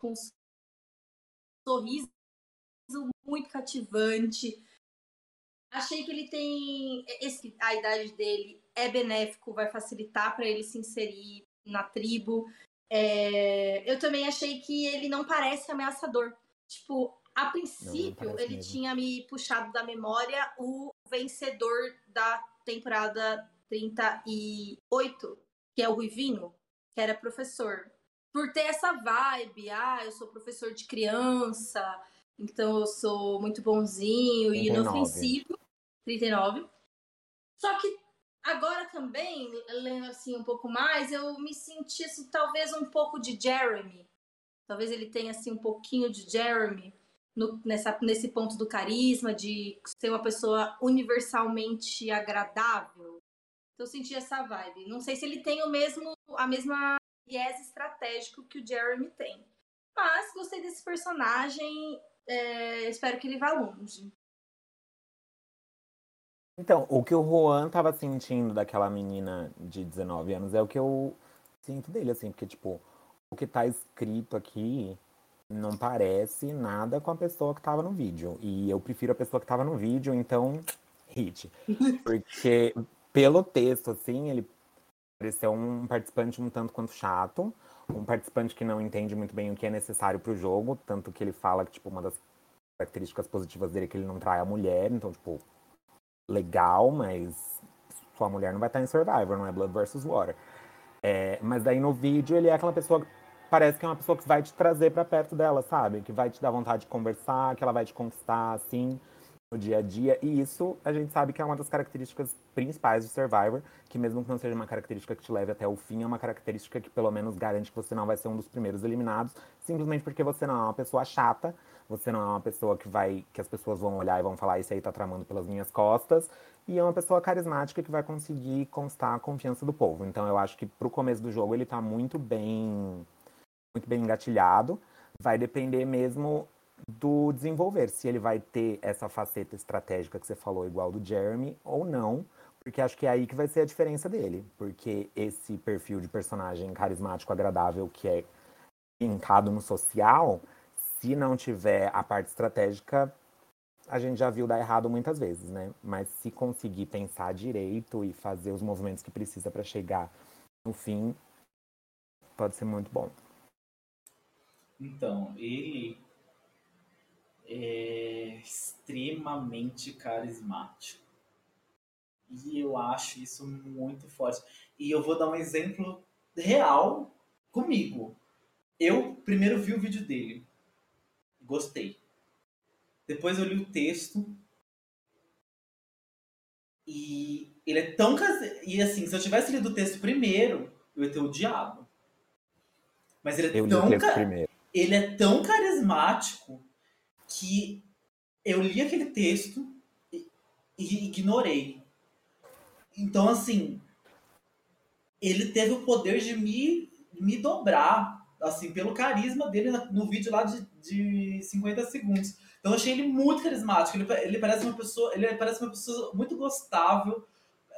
com um sorriso muito cativante. Achei que ele tem esse, a idade dele é benéfico, vai facilitar para ele se inserir na tribo. É, eu também achei que ele não parece ameaçador. Tipo, a princípio, não, não ele mesmo. tinha me puxado da memória o vencedor da temporada 38, que é o Ruivinho, que era professor. Por ter essa vibe, ah, eu sou professor de criança, então eu sou muito bonzinho 39. e inofensivo. 39. Só que agora também, lendo assim um pouco mais, eu me senti assim, talvez um pouco de Jeremy. Talvez ele tenha assim um pouquinho de Jeremy no, nessa, nesse ponto do carisma, de ser uma pessoa universalmente agradável. Então eu senti essa vibe. Não sei se ele tem o mesmo, a mesma viés estratégico que o Jeremy tem. Mas gostei desse personagem. É, espero que ele vá longe. Então, o que o Juan tava sentindo daquela menina de 19 anos é o que eu sinto dele, assim, porque, tipo, o que tá escrito aqui não parece nada com a pessoa que tava no vídeo. E eu prefiro a pessoa que tava no vídeo, então, hit. Porque pelo texto, assim, ele pareceu um participante um tanto quanto chato, um participante que não entende muito bem o que é necessário pro jogo, tanto que ele fala que, tipo, uma das características positivas dele é que ele não trai a mulher, então, tipo, legal, mas sua mulher não vai estar em Survivor, não é Blood versus Water. É, mas daí no vídeo ele é aquela pessoa que parece que é uma pessoa que vai te trazer para perto dela, sabe? Que vai te dar vontade de conversar, que ela vai te conquistar, assim. no dia a dia. E isso a gente sabe que é uma das características principais do Survivor, que mesmo que não seja uma característica que te leve até o fim, é uma característica que pelo menos garante que você não vai ser um dos primeiros eliminados, simplesmente porque você não é uma pessoa chata, você não é uma pessoa que vai que as pessoas vão olhar e vão falar isso aí tá tramando pelas minhas costas, e é uma pessoa carismática que vai conseguir constar a confiança do povo. Então eu acho que pro começo do jogo ele tá muito bem muito bem engatilhado. Vai depender mesmo do desenvolver, se ele vai ter essa faceta estratégica que você falou, igual do Jeremy, ou não, porque acho que é aí que vai ser a diferença dele. Porque esse perfil de personagem carismático, agradável, que é linkado no social, se não tiver a parte estratégica, a gente já viu dar errado muitas vezes, né? Mas se conseguir pensar direito e fazer os movimentos que precisa para chegar no fim, pode ser muito bom. Então, ele é extremamente carismático. E eu acho isso muito forte. E eu vou dar um exemplo real comigo. Eu primeiro vi o vídeo dele. Gostei. Depois eu li o texto. E ele é tão. E assim, se eu tivesse lido o texto primeiro, eu ia ter odiado. Mas ele é eu tão. Ca... Ele é tão carismático que eu li aquele texto e, e ignorei. Então, assim, ele teve o poder de me, me dobrar, assim, pelo carisma dele no vídeo lá de, de 50 segundos. Então, eu achei ele muito carismático. Ele, ele parece uma pessoa, ele parece uma pessoa muito gostável.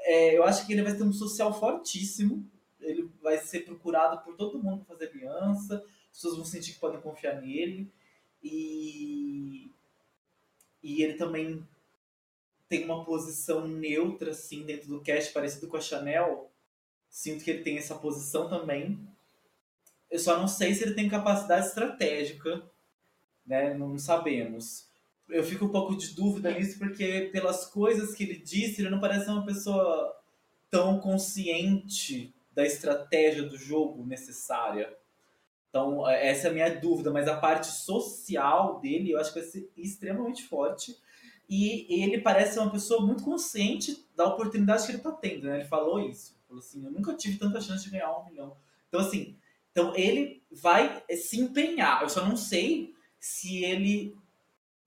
É, eu acho que ele vai ter um social fortíssimo. Ele vai ser procurado por todo mundo para fazer aliança. As pessoas vão sentir que podem confiar nele. E, e ele também tem uma posição neutra, assim, dentro do cast, parecido com a Chanel. Sinto que ele tem essa posição também. Eu só não sei se ele tem capacidade estratégica, né? Não sabemos. Eu fico um pouco de dúvida nisso, porque pelas coisas que ele disse, ele não parece uma pessoa tão consciente da estratégia do jogo necessária. Então, é, essa é a minha dúvida, mas a parte social dele eu acho que vai ser extremamente forte. E ele parece uma pessoa muito consciente da oportunidade que ele está tendo, né? Ele falou isso. Falou assim, eu nunca tive tanta chance de ganhar um milhão. Então, assim, então ele vai se empenhar. Eu só não sei se ele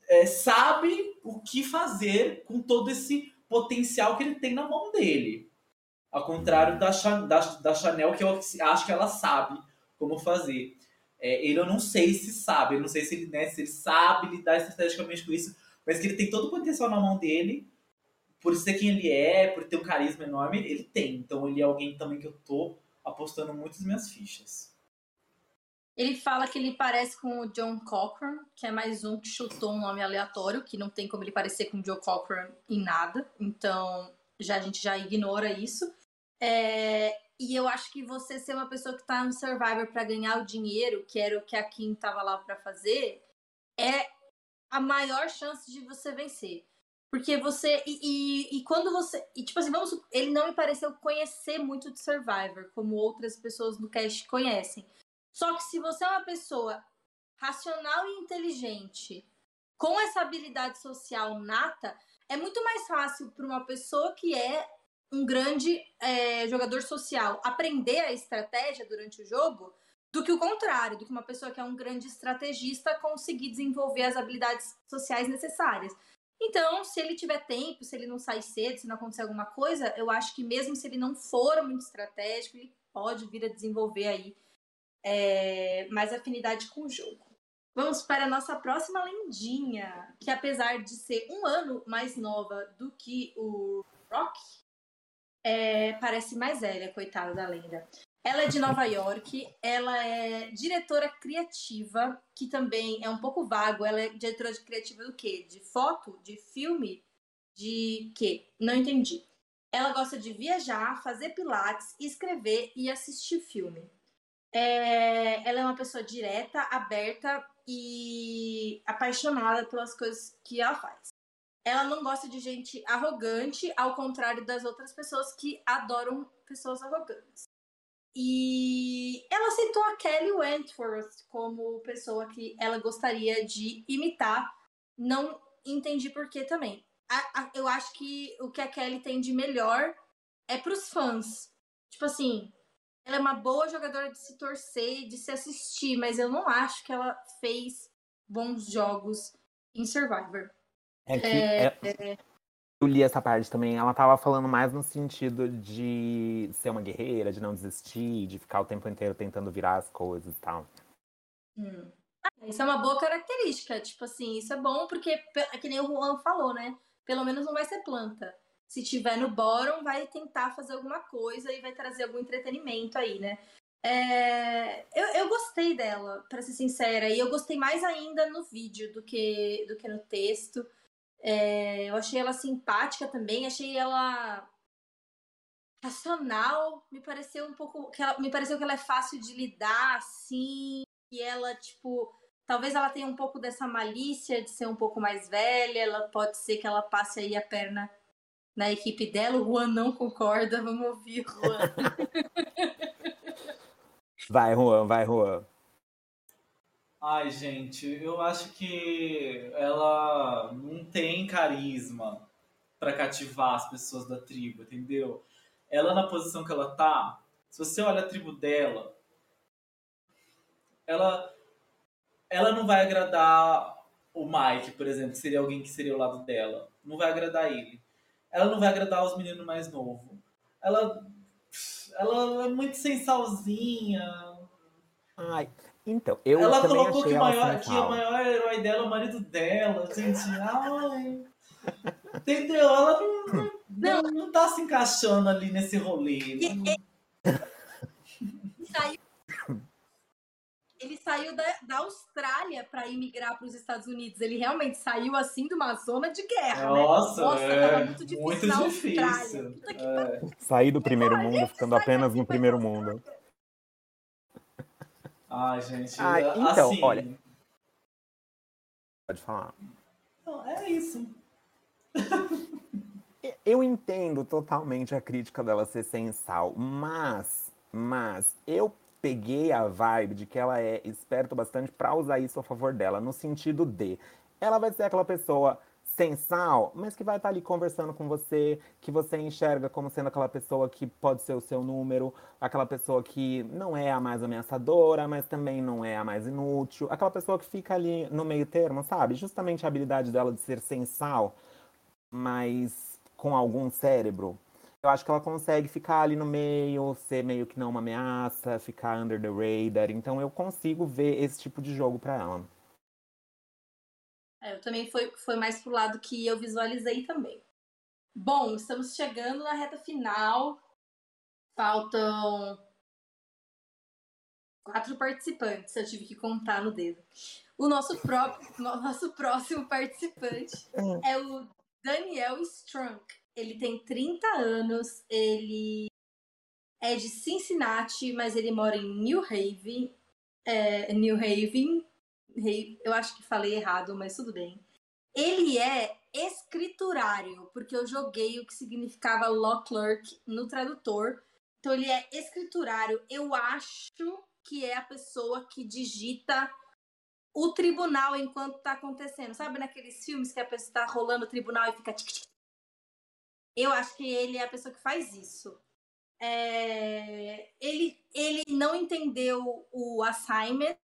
é, sabe o que fazer com todo esse potencial que ele tem na mão dele. Ao contrário da, da, da Chanel, que eu acho que ela sabe como fazer. É, ele eu não sei se sabe, eu não sei se ele, né, se ele sabe lidar estrategicamente com isso, mas que ele tem todo o potencial na mão dele, por ser quem ele é, por ter um carisma enorme, ele tem. Então ele é alguém também que eu tô apostando muitas minhas fichas. Ele fala que ele parece com o John Cochran, que é mais um que chutou um nome aleatório, que não tem como ele parecer com o Joe Cochran em nada. Então já a gente já ignora isso. É, e eu acho que você ser uma pessoa que tá no Survivor para ganhar o dinheiro, que era o que a Kim tava lá para fazer, é a maior chance de você vencer. Porque você. E, e, e, quando você. E tipo assim, vamos. Ele não me pareceu conhecer muito de Survivor, como outras pessoas no cast conhecem. Só que se você é uma pessoa racional e inteligente, com essa habilidade social nata, é muito mais fácil para uma pessoa que é um grande é, jogador social aprender a estratégia durante o jogo do que o contrário, do que uma pessoa que é um grande estrategista conseguir desenvolver as habilidades sociais necessárias. Então, se ele tiver tempo, se ele não sair cedo, se não acontecer alguma coisa, eu acho que mesmo se ele não for muito estratégico, ele pode vir a desenvolver aí é, mais afinidade com o jogo. Vamos para a nossa próxima lendinha, que apesar de ser um ano mais nova do que o Rock, é, parece mais velha, coitada da lenda. Ela é de Nova York, ela é diretora criativa, que também é um pouco vago. Ela é diretora de criativa do quê? De foto? De filme? De quê? Não entendi. Ela gosta de viajar, fazer pilates, escrever e assistir filme. É, ela é uma pessoa direta, aberta e apaixonada pelas coisas que ela faz ela não gosta de gente arrogante, ao contrário das outras pessoas que adoram pessoas arrogantes. E ela aceitou a Kelly Wentworth como pessoa que ela gostaria de imitar, não entendi por que também. A, a, eu acho que o que a Kelly tem de melhor é pros fãs. Tipo assim, ela é uma boa jogadora de se torcer, de se assistir, mas eu não acho que ela fez bons jogos em Survivor. É que é, é, eu li essa parte também. Ela tava falando mais no sentido de ser uma guerreira, de não desistir, de ficar o tempo inteiro tentando virar as coisas e tal. Hum. Ah, isso é uma boa característica. Tipo assim, isso é bom porque, é que nem o Juan falou, né? Pelo menos não vai ser planta. Se tiver no bottom, vai tentar fazer alguma coisa e vai trazer algum entretenimento aí, né? É... Eu, eu gostei dela, para ser sincera, e eu gostei mais ainda no vídeo do que, do que no texto. É, eu achei ela simpática também, achei ela racional, me pareceu um pouco que ela, me pareceu que ela é fácil de lidar assim, e ela tipo, talvez ela tenha um pouco dessa malícia de ser um pouco mais velha, ela pode ser que ela passe aí a perna na equipe dela. O Juan não concorda, vamos ouvir, Juan. vai, Juan, vai, Juan. Ai, gente, eu acho que ela não tem carisma para cativar as pessoas da tribo, entendeu? Ela na posição que ela tá, se você olha a tribo dela, ela ela não vai agradar o Mike, por exemplo, que seria alguém que seria o lado dela. Não vai agradar ele. Ela não vai agradar os meninos mais novos. Ela ela é muito sensalzinha. Ai, então, eu Ela colocou que, maior, que o maior herói dela é o marido dela, gente. Ai. Entendeu? Ela não, não, não tá se encaixando ali nesse rolê. Saiu, ele saiu da, da Austrália para imigrar para os Estados Unidos. Ele realmente saiu assim de uma zona de guerra. Nossa, né? Nossa é, tava muito difícil. Muito difícil. É. Sair do primeiro mundo, ficando apenas no primeiro mundo. Ai, gente. Ah, então, assim... olha. Pode falar. Não, é isso. eu entendo totalmente a crítica dela ser sensal, mas, mas eu peguei a vibe de que ela é esperta bastante para usar isso a favor dela, no sentido de ela vai ser aquela pessoa sensal, mas que vai estar tá ali conversando com você, que você enxerga como sendo aquela pessoa que pode ser o seu número, aquela pessoa que não é a mais ameaçadora, mas também não é a mais inútil, aquela pessoa que fica ali no meio termo, sabe? Justamente a habilidade dela de ser sensal, mas com algum cérebro. Eu acho que ela consegue ficar ali no meio, ser meio que não uma ameaça, ficar under the radar. Então eu consigo ver esse tipo de jogo para ela. É, eu também foi, foi mais pro lado que eu visualizei também. Bom, estamos chegando na reta final. Faltam quatro participantes, eu tive que contar no dedo. O nosso, nosso próximo participante é o Daniel Strunk. Ele tem 30 anos, ele é de Cincinnati, mas ele mora em New Haven, é, New Haven, eu acho que falei errado, mas tudo bem. Ele é escriturário, porque eu joguei o que significava law clerk no tradutor. Então ele é escriturário. Eu acho que é a pessoa que digita o tribunal enquanto tá acontecendo. Sabe naqueles filmes que a pessoa tá rolando o tribunal e fica tic, tic, Eu acho que ele é a pessoa que faz isso. É... Ele, ele não entendeu o assignment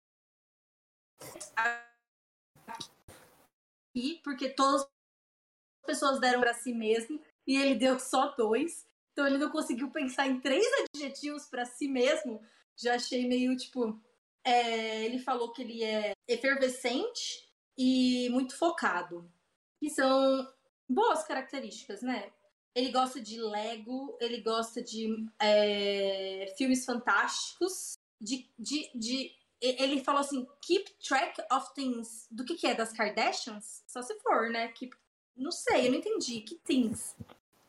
aqui, porque todas as pessoas deram para si mesmo e ele deu só dois. Então ele não conseguiu pensar em três adjetivos para si mesmo. Já achei meio tipo. É, ele falou que ele é efervescente e muito focado. Que são boas características, né? Ele gosta de Lego, ele gosta de é, filmes fantásticos, de, de, de ele falou assim, keep track of things. Do que que é? Das Kardashians? Só se for, né? Keep... Não sei, eu não entendi. Que things?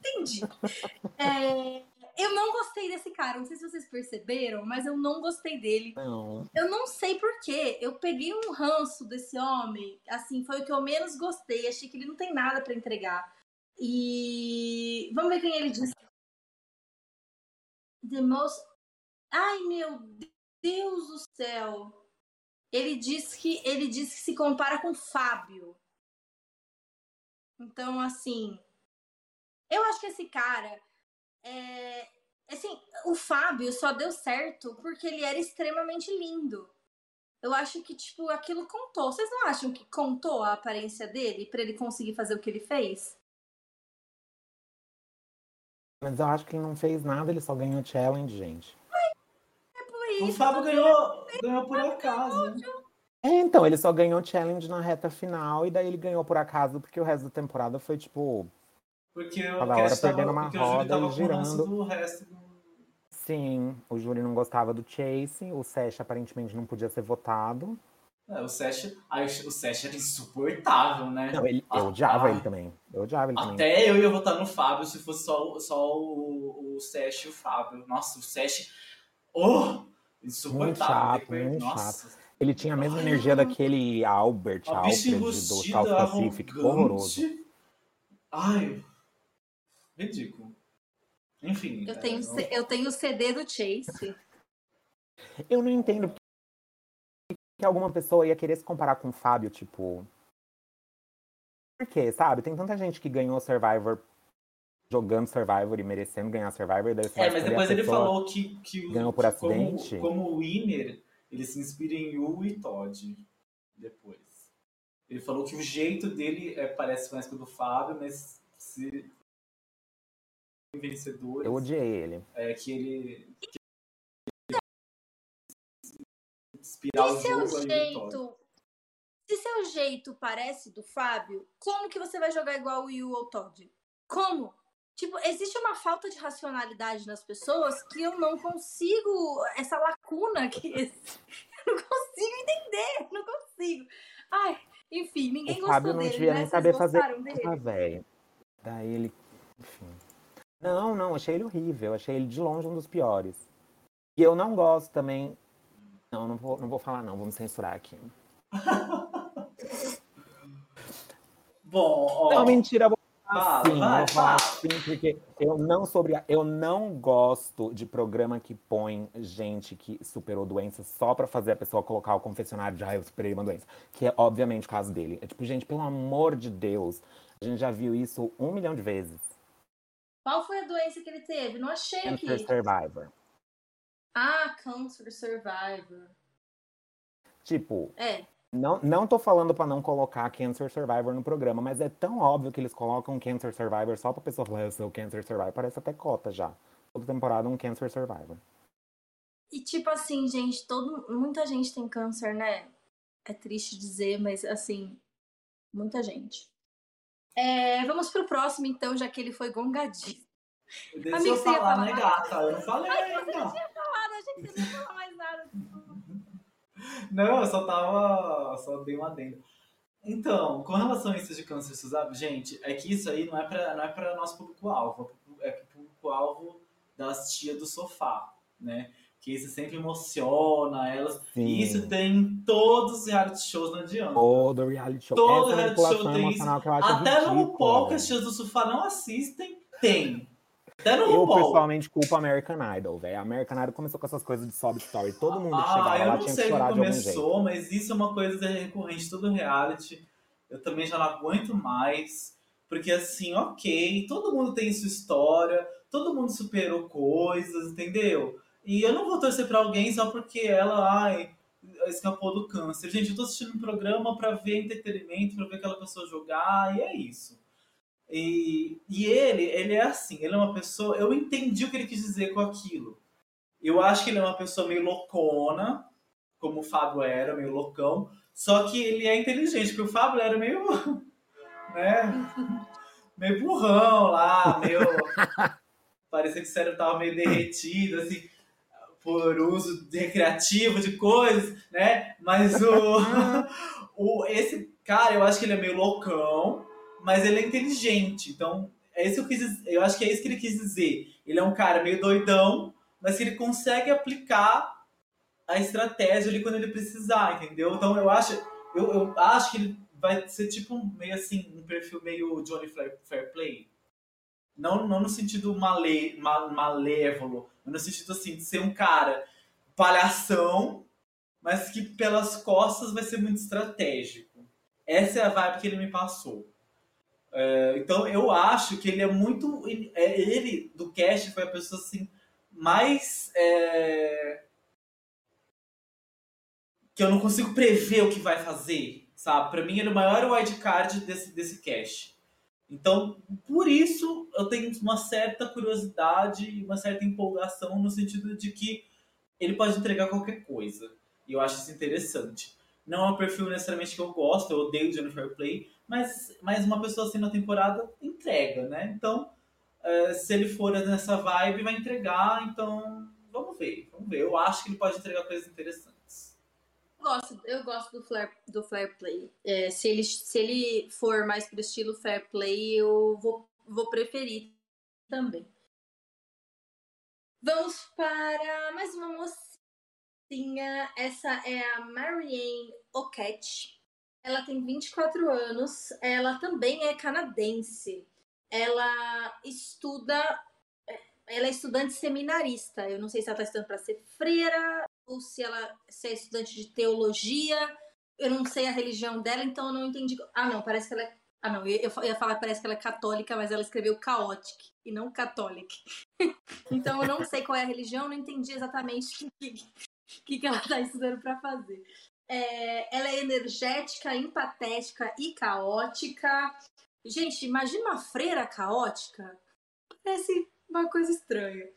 Entendi. É... Eu não gostei desse cara. Não sei se vocês perceberam, mas eu não gostei dele. Não. Eu não sei porquê. Eu peguei um ranço desse homem. Assim, foi o que eu menos gostei. Achei que ele não tem nada para entregar. E vamos ver quem ele disse. The most. Ai, meu Deus do céu. Ele diz que ele diz que se compara com Fábio. Então, assim, eu acho que esse cara é, assim, o Fábio só deu certo porque ele era extremamente lindo. Eu acho que, tipo, aquilo contou. Vocês não acham que contou a aparência dele para ele conseguir fazer o que ele fez? Mas eu acho que ele não fez nada, ele só ganhou challenge, gente. É por isso. O Fábio ganhou, ganhou por acaso. né? É, então, ele só ganhou challenge na reta final e daí ele ganhou por acaso, porque o resto da temporada foi tipo. Porque o Cada hora tava, perdendo uma roda e girando. do resto do... Sim, o júri não gostava do Chase, o Sesh aparentemente não podia ser votado. É, o Sesh, o Sesh era insuportável, né? Não, ele, eu odiava ah. ele também. Eu odiava ele também. Até eu ia votar no Fábio se fosse só, só o, o Sesh e o Fábio. Nossa, o Sesh. Oh! Insuportável. Muito chato, muito Nossa. Ele tinha a mesma Ai, energia não. daquele Albert A Alfred do South Pacific. Horroroso. Ai. Ridículo. Enfim. Eu é, tenho, C- eu tenho o CD do Chase. Eu não entendo que alguma pessoa ia querer se comparar com o Fábio, tipo. Por quê, sabe? Tem tanta gente que ganhou Survivor jogando Survivor e merecendo ganhar Survivor. Daí É, mas depois ele falou que, que o- ganhou por acidente? Como, como winner, ele se inspira em Yu e Todd. Depois. Ele falou que o jeito dele é, parece mais que o do Fábio, mas se vencedores Eu odiei ele. é que ele o Se seu jeito. Se seu jeito parece do Fábio, como que você vai jogar igual o Yu ou Todd? Como? Tipo, existe uma falta de racionalidade nas pessoas que eu não consigo. Essa lacuna que. Eu não consigo entender. Não consigo. Ai, enfim, ninguém o gostou Fábio não dele, devia né? nem saber fazer. Ah, velho. Daí ele. Enfim. Não, não, achei ele horrível. Achei ele de longe um dos piores. E eu não gosto também. Não, não vou, não vou falar, não. Me censurar aqui. Bom, ó. Não, mentira, vou fala, Sim, vai, eu vou falar porque eu não obrigada- eu não gosto de programa que põe gente que superou doenças só pra fazer a pessoa colocar o confessionário de ah, eu superei uma doença. Que é obviamente o caso dele. É tipo, gente, pelo amor de Deus, a gente já viu isso um milhão de vezes. Qual foi a doença que ele teve? Não achei Cancer aqui. Survivor. Ah, Cancer Survivor. Tipo, É. não, não tô falando pra não colocar Cancer Survivor no programa, mas é tão óbvio que eles colocam Cancer Survivor só pra pessoa falar, eu sou Cancer Survivor. Parece até cota já. Toda temporada um Cancer Survivor. E tipo assim, gente, todo, muita gente tem câncer, né? É triste dizer, mas assim, muita gente. É, vamos pro próximo, então, já que ele foi gongadinho. Deixa Amigo, eu falar, né, gata? Eu não falei ainda. Não, ia falar mais nada. Não, eu só tava. Só dei uma adendo. Então, com relação a isso de câncer Suzano, gente, é que isso aí não é pra, não é pra nosso público-alvo, é pro público-alvo das tias do sofá, né? Que isso sempre emociona elas. Sim. E isso tem em todos os reality shows, não adianta. Todo reality show. Todo Essa reality show tem acho Até no RuPaul, que as tias do sofá não assistem, tem. Até no Eu RuPaul. pessoalmente culpo American Idol, velho. American Idol começou com essas coisas de sob story. Todo mundo que Ah, chegava eu lá não tinha que sei que chorar de algum jeito. começou, mas isso é uma coisa recorrente todo reality. Eu também já não aguento mais. Porque assim, ok, todo mundo tem sua história, todo mundo superou coisas, entendeu? E eu não vou torcer pra alguém só porque ela, ai, escapou do câncer. Gente, eu tô assistindo um programa pra ver entretenimento, pra ver aquela pessoa jogar, e é isso. E, e ele, ele é assim, ele é uma pessoa. Eu entendi o que ele quis dizer com aquilo. Eu acho que ele é uma pessoa meio loucona, como o Fábio era, meio loucão. Só que ele é inteligente, porque o Fábio era meio. né? Meio burrão lá, meio. Parecia que o cérebro tava meio derretido, assim, por uso recreativo de coisas, né? Mas o. o esse cara, eu acho que ele é meio loucão, mas ele é inteligente. Então, é isso que eu quis. Eu acho que é isso que ele quis dizer. Ele é um cara meio doidão, mas que ele consegue aplicar a estratégia ali quando ele precisar, entendeu? Então eu acho, eu, eu acho que ele vai ser tipo um, meio assim, um perfil meio Johnny Fair, Play. Não, não no sentido male, ma- malévolo, mas no sentido assim, de ser um cara palhação, mas que pelas costas vai ser muito estratégico. Essa é a vibe que ele me passou. É, então eu acho que ele é muito. É, ele, do cast, foi a pessoa assim, mais. É, que eu não consigo prever o que vai fazer, sabe? Para mim, ele é o maior wildcard desse, desse cast. Então, por isso, eu tenho uma certa curiosidade e uma certa empolgação no sentido de que ele pode entregar qualquer coisa. E eu acho isso interessante. Não é um perfil necessariamente que eu gosto, eu odeio Jennifer Play, mas, mas uma pessoa assim na temporada entrega, né? Então, uh, se ele for nessa vibe, vai entregar. Então, vamos ver, vamos ver. Eu acho que ele pode entregar coisas interessantes. Eu gosto, eu gosto do Flare, do flare Play. É, se, ele, se ele for mais pro estilo Fair Play, eu vou, vou preferir também. Vamos para mais uma mocinha. Essa é a Marianne Oquette. Ela tem 24 anos. Ela também é canadense. Ela estuda. Ela é estudante seminarista. Eu não sei se ela está estudando para ser freira ou se ela se é estudante de teologia. Eu não sei a religião dela, então eu não entendi. Ah, não, parece que ela é ah, não, eu, ia falar que parece que ela é católica, mas ela escreveu chaotic e não catholic. então eu não sei qual é a religião, não entendi exatamente o que, que ela está estudando para fazer. É, ela é energética, empatética e caótica. Gente, imagina uma freira caótica. Parece uma coisa estranha.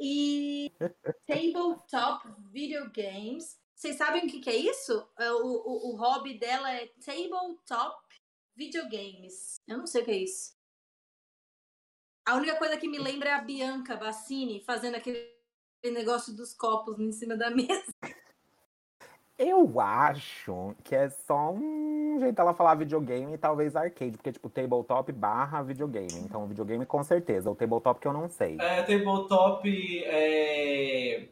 E tabletop video games. Vocês sabem o que, que é isso? É, o, o, o hobby dela é tabletop videogames. Eu não sei o que é isso. A única coisa que me lembra é a Bianca Bassini fazendo aquele negócio dos copos em cima da mesa. Eu acho que é só um jeito dela falar videogame e talvez arcade, porque tipo tabletop barra videogame. Então videogame com certeza, o tabletop que eu não sei. É, tabletop é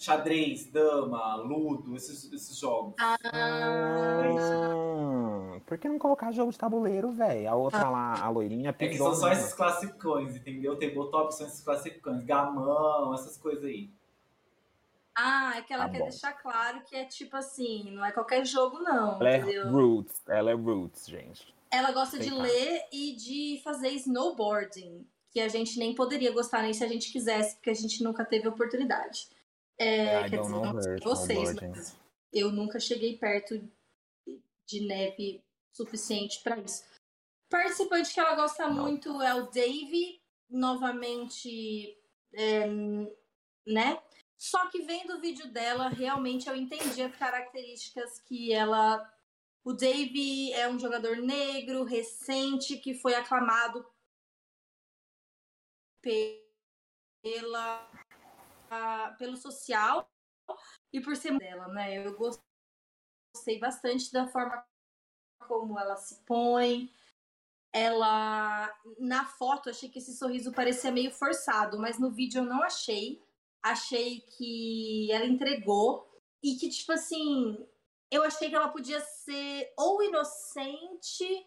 xadrez, dama, ludo, esses, esses jogos. Ah, hum, por que não colocar jogo de tabuleiro, velho? A outra ah. lá, a loirinha, É que são só esses classicões, entendeu? Tabletop são esses classicões, gamão, essas coisas aí. Ah, é que ela tá quer bom. deixar claro que é tipo assim, não é qualquer jogo, não. Ela é entendeu? é roots, ela é roots, gente. Ela gosta de ler e de fazer snowboarding, que a gente nem poderia gostar nem se a gente quisesse, porque a gente nunca teve oportunidade. É, quer dizer, não sei vocês, mas eu nunca cheguei perto de neve suficiente para isso. Participante que ela gosta não. muito é o Dave, novamente, é, né? Só que vendo o vídeo dela, realmente eu entendi as características que ela. O Dave é um jogador negro, recente, que foi aclamado pela pelo social e por ser dela, né? Eu gostei bastante da forma como ela se põe. Ela na foto achei que esse sorriso parecia meio forçado, mas no vídeo eu não achei. Achei que ela entregou e que tipo assim, eu achei que ela podia ser ou inocente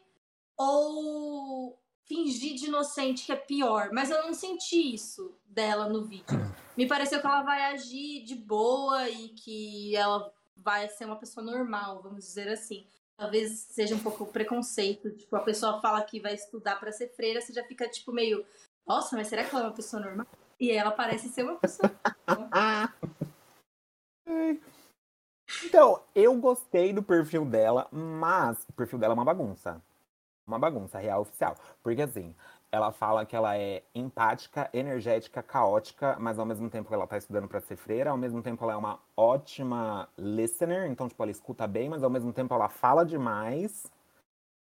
ou fingir de inocente, que é pior. Mas eu não senti isso dela no vídeo. Me pareceu que ela vai agir de boa e que ela vai ser uma pessoa normal, vamos dizer assim. Talvez seja um pouco preconceito. Tipo, a pessoa fala que vai estudar para ser freira, você já fica tipo meio. Nossa, mas será que ela é uma pessoa normal? E ela parece ser uma pessoa. então, eu gostei do perfil dela, mas o perfil dela é uma bagunça uma bagunça real oficial. Porque assim, ela fala que ela é empática, energética, caótica, mas ao mesmo tempo ela tá estudando para ser freira, ao mesmo tempo ela é uma ótima listener, então tipo ela escuta bem, mas ao mesmo tempo ela fala demais.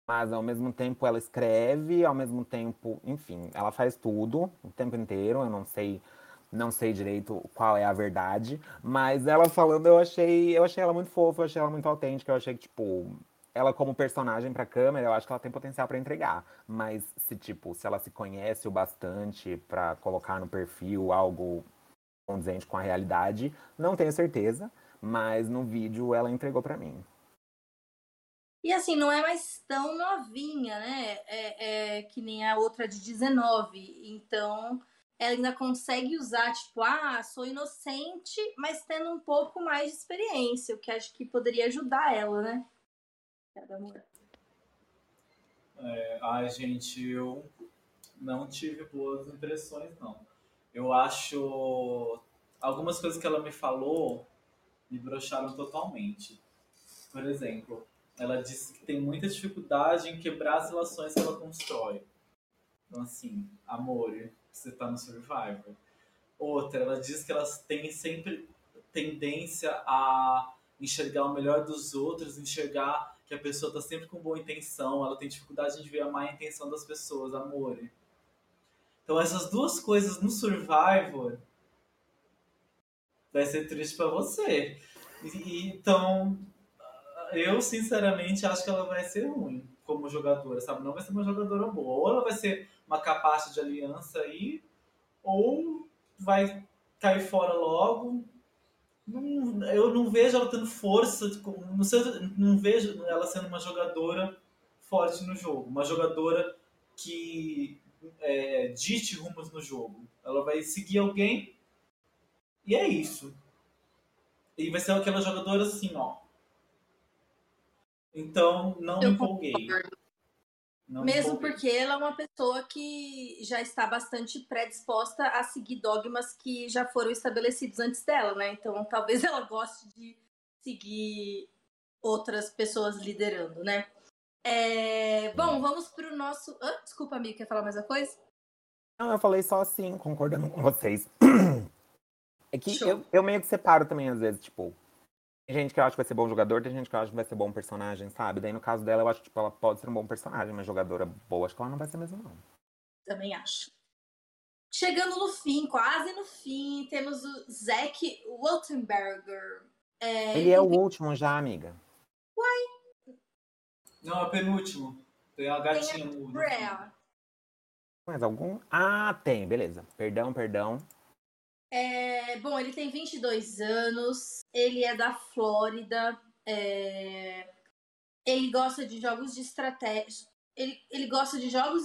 Mas ao mesmo tempo ela escreve, ao mesmo tempo, enfim, ela faz tudo o tempo inteiro, eu não sei não sei direito qual é a verdade, mas ela falando, eu achei, eu achei ela muito fofa, eu achei ela muito autêntica, eu achei que tipo, ela como personagem para câmera, eu acho que ela tem potencial para entregar. Mas se tipo, se ela se conhece o bastante para colocar no perfil algo condizente com a realidade, não tenho certeza, mas no vídeo ela entregou para mim. E assim, não é mais tão novinha, né? É, é, que nem a outra de 19. Então, ela ainda consegue usar, tipo, ah, sou inocente, mas tendo um pouco mais de experiência, o que acho que poderia ajudar ela, né? Cada É, ai, gente, eu não tive boas impressões, não. Eu acho. Algumas coisas que ela me falou me broxaram totalmente. Por exemplo, ela disse que tem muita dificuldade em quebrar as relações que ela constrói. Então, assim, amor, você tá no Survivor. Outra, ela diz que elas têm sempre tendência a enxergar o melhor dos outros, enxergar que a pessoa tá sempre com boa intenção, ela tem dificuldade de ver a má intenção das pessoas, amor. Então essas duas coisas no Survivor vai ser triste para você. Então, eu sinceramente acho que ela vai ser ruim como jogadora, sabe? Não vai ser uma jogadora boa. Ou ela vai ser uma capacha de aliança aí, ou vai cair fora logo. Não, eu não vejo ela tendo força, não, sei, não vejo ela sendo uma jogadora forte no jogo, uma jogadora que é, dite rumos no jogo. Ela vai seguir alguém e é isso. E vai ser aquela jogadora assim, ó. Então, não eu me empolguei. Não Mesmo porque ela é uma pessoa que já está bastante predisposta a seguir dogmas que já foram estabelecidos antes dela, né? Então talvez ela goste de seguir outras pessoas liderando, né? É... Bom, vamos para o nosso. Ah, desculpa, amigo, quer falar mais uma coisa? Não, eu falei só assim, concordando com vocês. É que eu, eu meio que separo também, às vezes, tipo, tem gente que eu acho que vai ser bom jogador, tem gente que eu acho que vai ser bom personagem, sabe? Daí no caso dela, eu acho que tipo, ela pode ser um bom personagem, mas jogadora boa, acho que ela não vai ser mesmo, não. Também acho. Chegando no fim, quase no fim, temos o Zack Waltenberger. É, ele é o último já, amiga. Uai. Não, é penúltimo. Tem a gatinha tem a. Mais algum? Ah, tem, beleza. Perdão, perdão. É, bom, ele tem 22 anos, ele é da Flórida, é, ele gosta de jogos de estratégia. Ele, ele gosta de jogos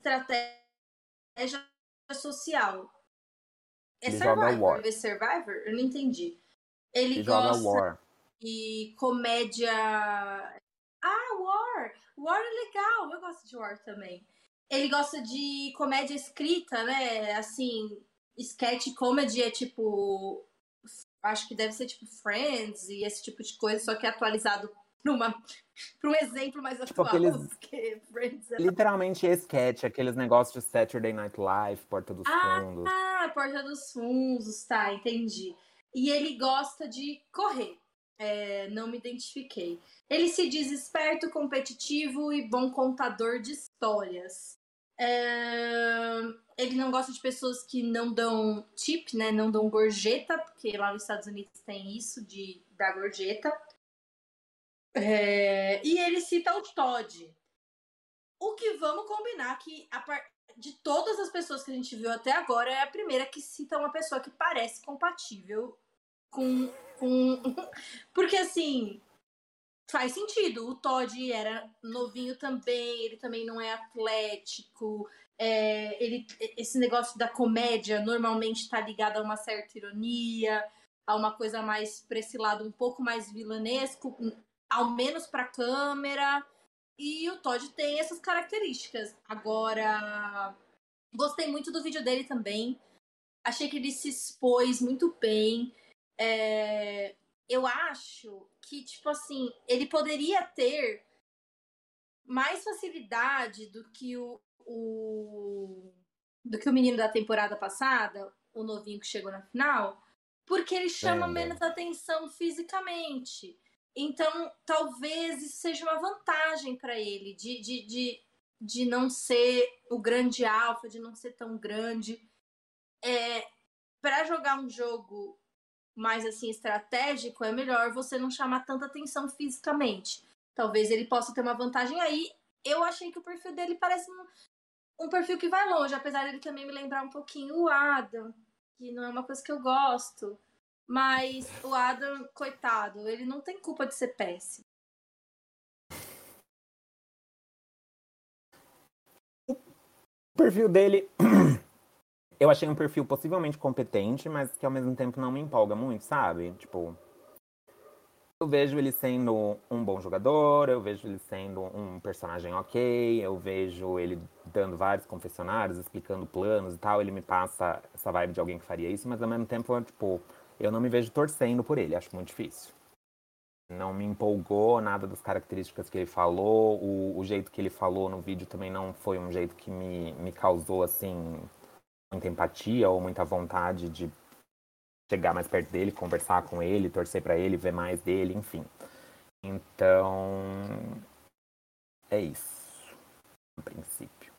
estratégia social. É ele Survivor? É Survivor? Eu não entendi. Ele, ele gosta War. de comédia. Ah, War! War é legal, eu gosto de War também. Ele gosta de comédia escrita, né? Assim, sketch comedy é tipo. Acho que deve ser tipo Friends e esse tipo de coisa, só que atualizado para um exemplo mais tipo atual. Aqueles, Friends é... Literalmente sketch, aqueles negócios de Saturday Night Live, Porta dos ah, Fundos. Ah, Porta dos Fundos, tá, entendi. E ele gosta de correr. É, não me identifiquei. Ele se diz esperto, competitivo e bom contador de histórias. É... Ele não gosta de pessoas que não dão tip, né? Não dão gorjeta, porque lá nos Estados Unidos tem isso de dar gorjeta. É... E ele cita o Todd. O que vamos combinar que par... de todas as pessoas que a gente viu até agora é a primeira que cita uma pessoa que parece compatível com, com... porque assim faz sentido. O Todd era novinho também, ele também não é atlético. É, ele, esse negócio da comédia normalmente está ligado a uma certa ironia, a uma coisa mais para esse lado um pouco mais vilanesco, ao menos para câmera. E o Todd tem essas características. Agora, gostei muito do vídeo dele também. Achei que ele se expôs muito bem. É, eu acho que, tipo assim, ele poderia ter mais facilidade do que o, o do que o menino da temporada passada, o novinho que chegou na final, porque ele chama é, menos atenção fisicamente. Então, talvez isso seja uma vantagem para ele, de, de, de, de não ser o grande alfa, de não ser tão grande. É, para jogar um jogo mais assim estratégico, é melhor você não chamar tanta atenção fisicamente. Talvez ele possa ter uma vantagem aí. Eu achei que o perfil dele parece um, um perfil que vai longe, apesar dele também me lembrar um pouquinho o Adam, que não é uma coisa que eu gosto. Mas o Adam, coitado, ele não tem culpa de ser péssimo. O perfil dele eu achei um perfil possivelmente competente, mas que ao mesmo tempo não me empolga muito, sabe? Tipo. Eu vejo ele sendo um bom jogador, eu vejo ele sendo um personagem ok, eu vejo ele dando vários confessionários, explicando planos e tal. Ele me passa essa vibe de alguém que faria isso, mas ao mesmo tempo, tipo, eu não me vejo torcendo por ele, acho muito difícil. Não me empolgou nada das características que ele falou, o, o jeito que ele falou no vídeo também não foi um jeito que me, me causou, assim, muita empatia ou muita vontade de chegar mais perto dele, conversar com ele, torcer para ele, ver mais dele, enfim. Então, é isso, no princípio.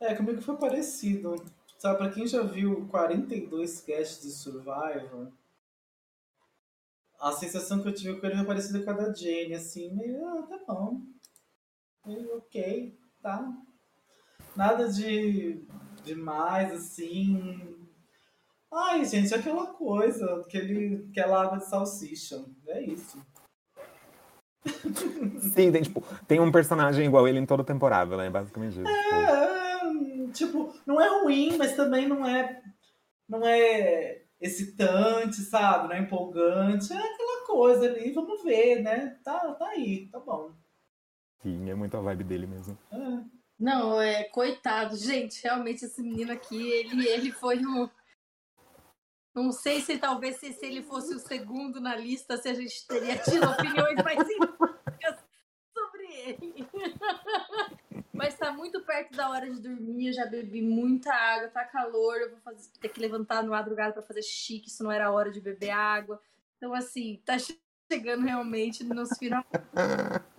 É, comigo foi parecido. Sabe, pra quem já viu 42 casts de Survivor, a sensação que eu tive com ele foi parecida com a da Jane, assim, meio, ah, tá bom. Meio ok, tá. Nada de demais, assim. Ai, gente, é aquela coisa, aquele, aquela água de salsicha. É isso. Sim, tem, tipo, tem um personagem igual ele em toda temporada, né? Basicamente isso. É, tipo... tipo, não é ruim, mas também não é. Não é excitante, sabe? Não é empolgante. É aquela coisa ali, vamos ver, né? Tá, tá aí, tá bom. Sim, é muito a vibe dele mesmo. Não, é coitado, gente. Realmente esse menino aqui, ele, ele foi um. Não sei se talvez se, se ele fosse o segundo na lista, se a gente teria tido opiniões mais empáticas sobre ele. Mas tá muito perto da hora de dormir, eu já bebi muita água, tá calor, eu vou fazer, ter que levantar no madrugada para fazer chique, isso não era hora de beber água. Então, assim, tá chegando realmente nos final.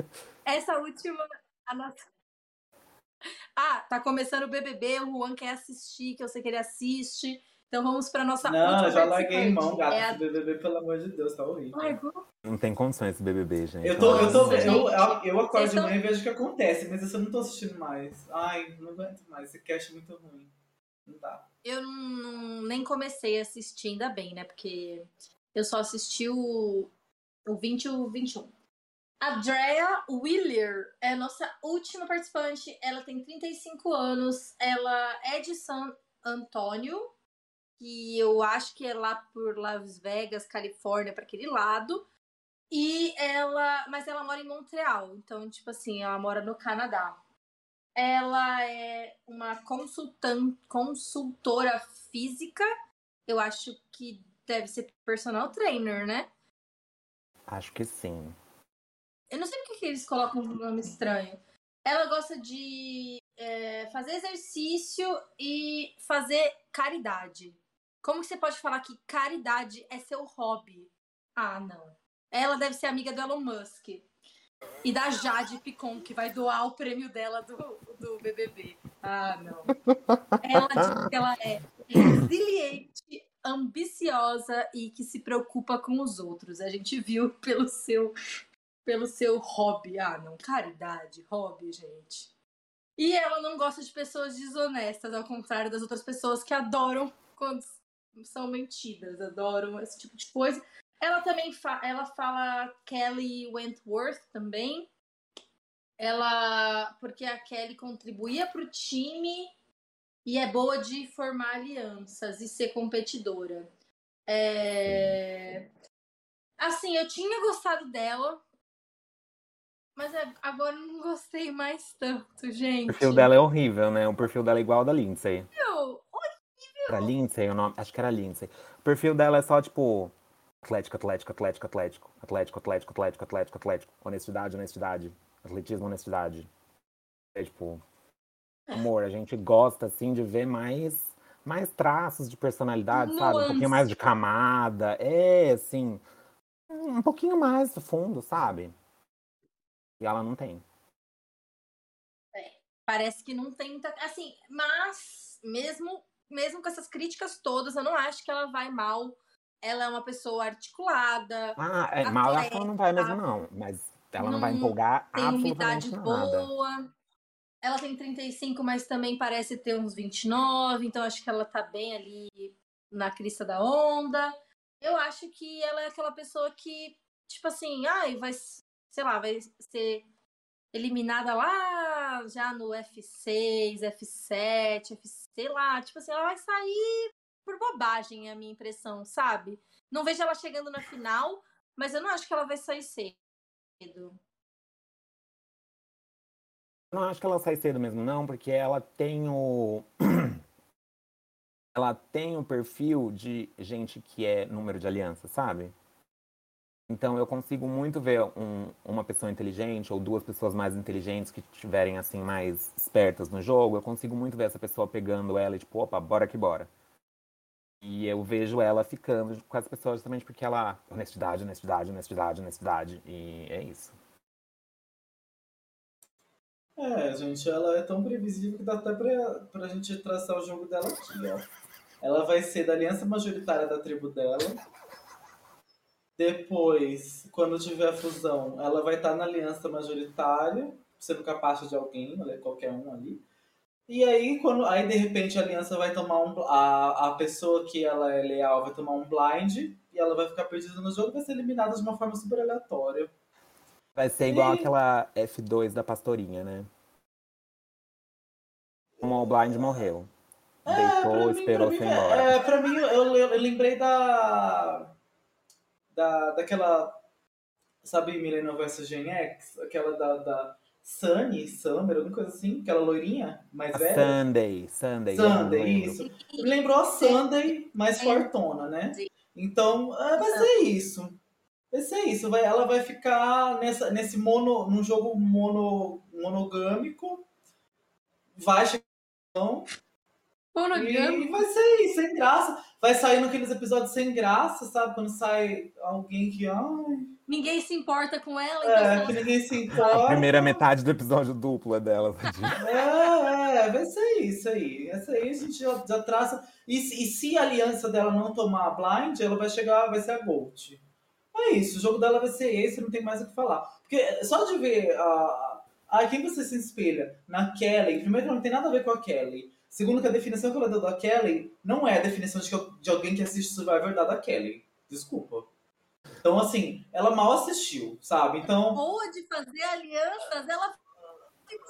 Essa última, a nossa ah, tá começando o BBB, o Juan quer assistir, que eu sei que ele assiste. Então vamos pra nossa Não, já larguei mão, gato, é a... BBB, pelo amor de Deus, tá horrível. Não tem condições esse BBB, gente. Eu, tô, eu, tô, eu, eu, eu acordo de manhã e vejo o que acontece, mas eu não tô assistindo mais. Ai, não aguento mais, esse cast é muito ruim. Não dá. Eu não, não, nem comecei a assistir, ainda bem, né? Porque eu só assisti o, o 20 e o 21. A Drea Wheeler é nossa última participante. Ela tem 35 anos. Ela é de San Antônio, que eu acho que é lá por Las Vegas, Califórnia, para aquele lado. E ela, mas ela mora em Montreal, então tipo assim, ela mora no Canadá. Ela é uma consultan consultora física. Eu acho que deve ser personal trainer, né? Acho que sim. Eu não sei porque que eles colocam um nome estranho. Ela gosta de é, fazer exercício e fazer caridade. Como que você pode falar que caridade é seu hobby? Ah, não. Ela deve ser amiga do Elon Musk. E da Jade Picon, que vai doar o prêmio dela do, do BBB. Ah, não. Ela diz que ela é resiliente, ambiciosa e que se preocupa com os outros. A gente viu pelo seu pelo seu hobby. Ah, não, caridade, hobby, gente. E ela não gosta de pessoas desonestas, ao contrário das outras pessoas que adoram quando são mentidas, adoram esse tipo de coisa. Ela também fa ela fala Kelly Wentworth também. Ela porque a Kelly contribuía para o time e é boa de formar alianças e ser competidora. É... Assim, eu tinha gostado dela mas é, agora eu não gostei mais tanto, gente. O perfil dela é horrível, né? O perfil dela é igual ao da Lindsay. Meu, horrível! Era Lindsay, o nome, acho que era Lindsay. O perfil dela é só, tipo, Atlético, Atlético, Atlético, Atlético. Atlético, Atlético, Atlético, Atlético, Atlético. Honestidade, honestidade. Atletismo, honestidade. É tipo. Amor, a gente gosta, assim, de ver mais, mais traços de personalidade, Nuance. sabe? Um pouquinho mais de camada. É, assim. Um pouquinho mais fundo, sabe? E ela não tem. É, parece que não tem. Assim, mas mesmo, mesmo com essas críticas todas, eu não acho que ela vai mal. Ela é uma pessoa articulada. Ah, é, mal ela não vai mesmo, não. Mas ela não, não vai empolgar tem absolutamente idade nada. boa. Ela tem 35, mas também parece ter uns 29, então acho que ela tá bem ali na crista da onda. Eu acho que ela é aquela pessoa que, tipo assim, ai, vai, sei lá, vai ser eliminada lá já no F6, F7, F, sei lá, tipo assim, ela vai sair por bobagem, é a minha impressão, sabe? Não vejo ela chegando na final, mas eu não acho que ela vai sair cedo. Não acho que ela sai cedo mesmo, não, porque ela tem o. ela tem o perfil de gente que é número de aliança, sabe? Então eu consigo muito ver um, uma pessoa inteligente ou duas pessoas mais inteligentes que estiverem assim mais espertas no jogo, eu consigo muito ver essa pessoa pegando ela e tipo, opa, bora que bora. E eu vejo ela ficando com as pessoas justamente porque ela honestidade, honestidade, honestidade, honestidade e é isso. É, gente, ela é tão previsível que dá até pra, pra gente traçar o jogo dela aqui, ó. Ela vai ser da aliança majoritária da tribo dela depois, quando tiver a fusão, ela vai estar na aliança majoritária, sendo capaz de alguém, qualquer um ali. E aí, quando, aí de repente a aliança vai tomar um. A, a pessoa que ela é leal vai tomar um blind e ela vai ficar perdida no jogo e vai ser eliminada de uma forma super aleatória. Vai ser igual e... aquela F2 da pastorinha, né? O blind morreu. É, Deitou, mim, esperou ser embora. É, pra mim, eu, eu lembrei da da, daquela. Sabe Millennium vs Gen X? Aquela da, da Sunny, Summer, alguma coisa assim, aquela loirinha mais a velha. Sunday, Sunday. Sunday, isso. Me lembrou a Sunday mais fortona, né? Então, é, vai ser isso. Vai ser isso. Vai, ela vai ficar nessa, nesse mono, num jogo mono, monogâmico. Vai chegar. Monogâmico. E vai ser isso, sem graça vai sair naqueles episódios sem graça, sabe? Quando sai alguém que. Ai... Ninguém se importa com ela. Então é, que ninguém se importa. A primeira metade do episódio duplo é dela. é, é, vai ser isso aí. Essa aí a gente já, já traça. E, e, se a aliança dela não tomar a blind, ela vai chegar, vai ser a Gold. É isso, o jogo dela vai ser esse, não tem mais o que falar. Porque só de ver a. a quem você se espelha? Na Kelly. Primeiro, não tem nada a ver com a Kelly. Segundo que a definição que ela deu da Kelly não é a definição de, de alguém que assiste Survivor da da Kelly. Desculpa. Então, assim, ela mal assistiu, sabe? Então. Boa de fazer alianças, ela.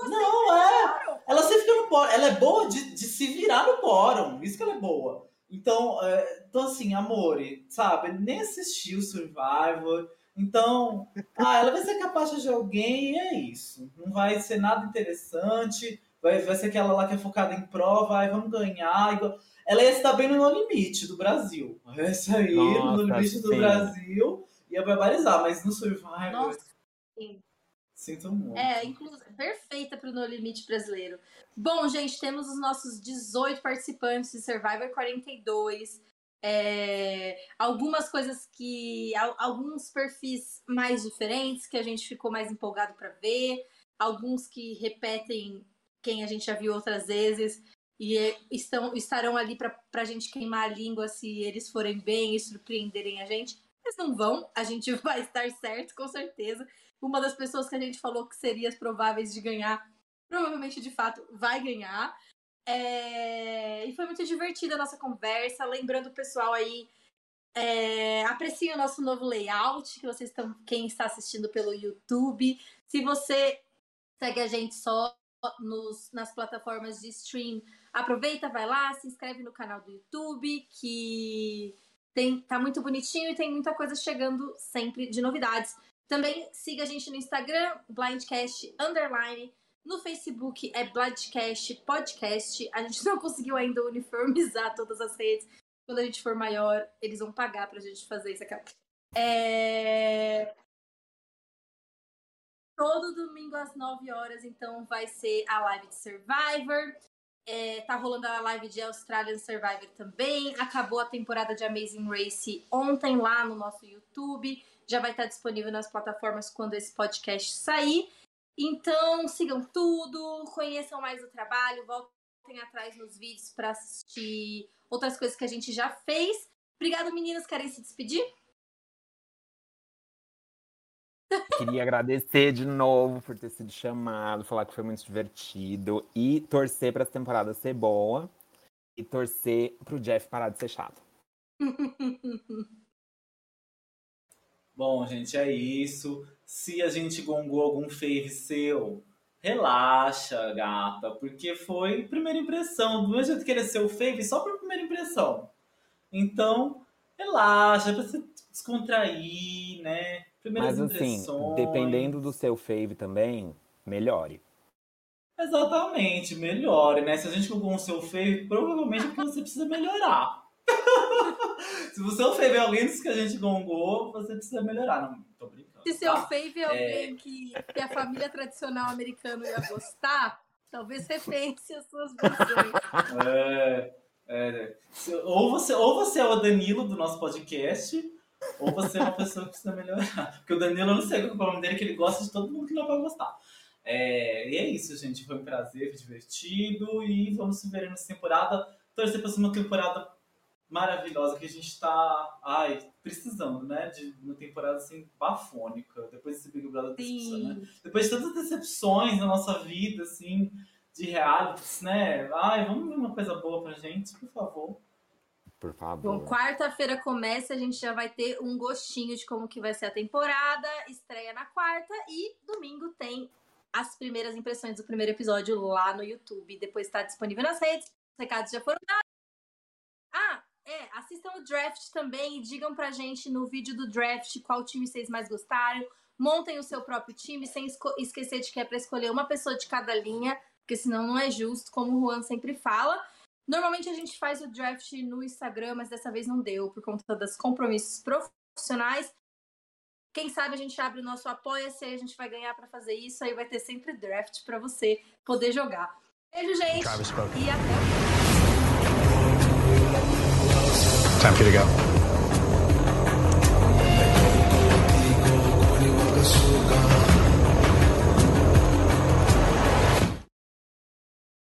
Não, é. Ela sempre fica no pórum. Ela é boa de, de se virar no pórum. Isso que ela é boa. Então, é, então assim, amore, sabe? Nem assistiu Survivor. Então, ah, ela vai ser capaz de alguém e é isso. Não vai ser nada interessante vai, vai ser aquela lá que é focada em prova, ai, vamos ganhar. Ela ia estar bem no No Limite do Brasil. Essa aí, Nossa, no Limite sim. do Brasil, ia barbarizar, mas no Survivor. Nossa, sim. Sinto muito. É, inclusive, perfeita para o No Limite brasileiro. Bom, gente, temos os nossos 18 participantes de Survivor 42. É, algumas coisas que. Alguns perfis mais diferentes que a gente ficou mais empolgado para ver. Alguns que repetem quem a gente já viu outras vezes e estão, estarão ali para a gente queimar a língua se eles forem bem e surpreenderem a gente. Mas não vão, a gente vai estar certo, com certeza. Uma das pessoas que a gente falou que seria as prováveis de ganhar, provavelmente de fato vai ganhar. É... E foi muito divertida a nossa conversa. Lembrando o pessoal aí, é... o nosso novo layout, que vocês estão, quem está assistindo pelo YouTube. Se você segue a gente só nos, nas plataformas de stream, aproveita, vai lá, se inscreve no canal do YouTube, que tem, tá muito bonitinho e tem muita coisa chegando sempre de novidades. Também siga a gente no Instagram, Blindcast Underline. No Facebook é Blindcast Podcast. A gente não conseguiu ainda uniformizar todas as redes. Quando a gente for maior, eles vão pagar pra gente fazer isso aqui. É... Todo domingo às 9 horas, então, vai ser a live de Survivor. É, tá rolando a live de Australian Survivor também. Acabou a temporada de Amazing Race ontem lá no nosso YouTube. Já vai estar disponível nas plataformas quando esse podcast sair. Então, sigam tudo, conheçam mais o trabalho, voltem atrás nos vídeos para assistir outras coisas que a gente já fez. Obrigada, meninas. Querem se despedir? Queria agradecer de novo por ter sido chamado, falar que foi muito divertido e torcer para essa temporada ser boa e torcer para o Jeff parar de ser chato. Bom, gente, é isso. Se a gente gongou algum fave seu, relaxa, gata, porque foi primeira impressão. Do mesmo jeito que querer ser o fave, só por primeira impressão. Então, relaxa, pra você descontrair, né? Primeiras Mas assim, dependendo do seu fave também, melhore. Exatamente, melhore, né? Se a gente colocou um seu fave, provavelmente é porque você precisa melhorar. Se o seu fave é alguém dos que a gente gongou, você precisa melhorar. Não, tô brincando. Se seu tá? fave é alguém que, que a família tradicional americana ia gostar, talvez repense as suas versões. É, é, ou, você, ou você é o Danilo do nosso podcast, ou você é uma pessoa que precisa melhorar. Porque o Danilo, eu não sei qual é o problema dele, que ele gosta de todo mundo que não vai gostar. É, e é isso, gente. Foi um prazer, foi divertido. E vamos se ver nessa temporada. Torcer para ser uma temporada maravilhosa que a gente tá ai, precisando, né? De uma temporada assim, bafônica. Depois desse Big Brother decepção, né? Depois de tantas decepções na nossa vida, assim, de realities, né? Ai, vamos ver uma coisa boa pra gente, por favor. Por favor. Bom, quarta-feira começa, a gente já vai ter um gostinho de como que vai ser a temporada, estreia na quarta e domingo tem as primeiras impressões do primeiro episódio lá no YouTube. Depois está disponível nas redes, os recados já foram dados. Ah, é, assistam o draft também e digam pra gente no vídeo do draft qual time vocês mais gostaram. Montem o seu próprio time, sem esquecer de que é pra escolher uma pessoa de cada linha, porque senão não é justo, como o Juan sempre fala. Normalmente a gente faz o draft no Instagram, mas dessa vez não deu por conta dos compromissos profissionais. Quem sabe a gente abre o nosso Apoia-se, a gente vai ganhar pra fazer isso, aí vai ter sempre draft pra você poder jogar. Beijo, gente, Travis e até o próximo. Time for you to go.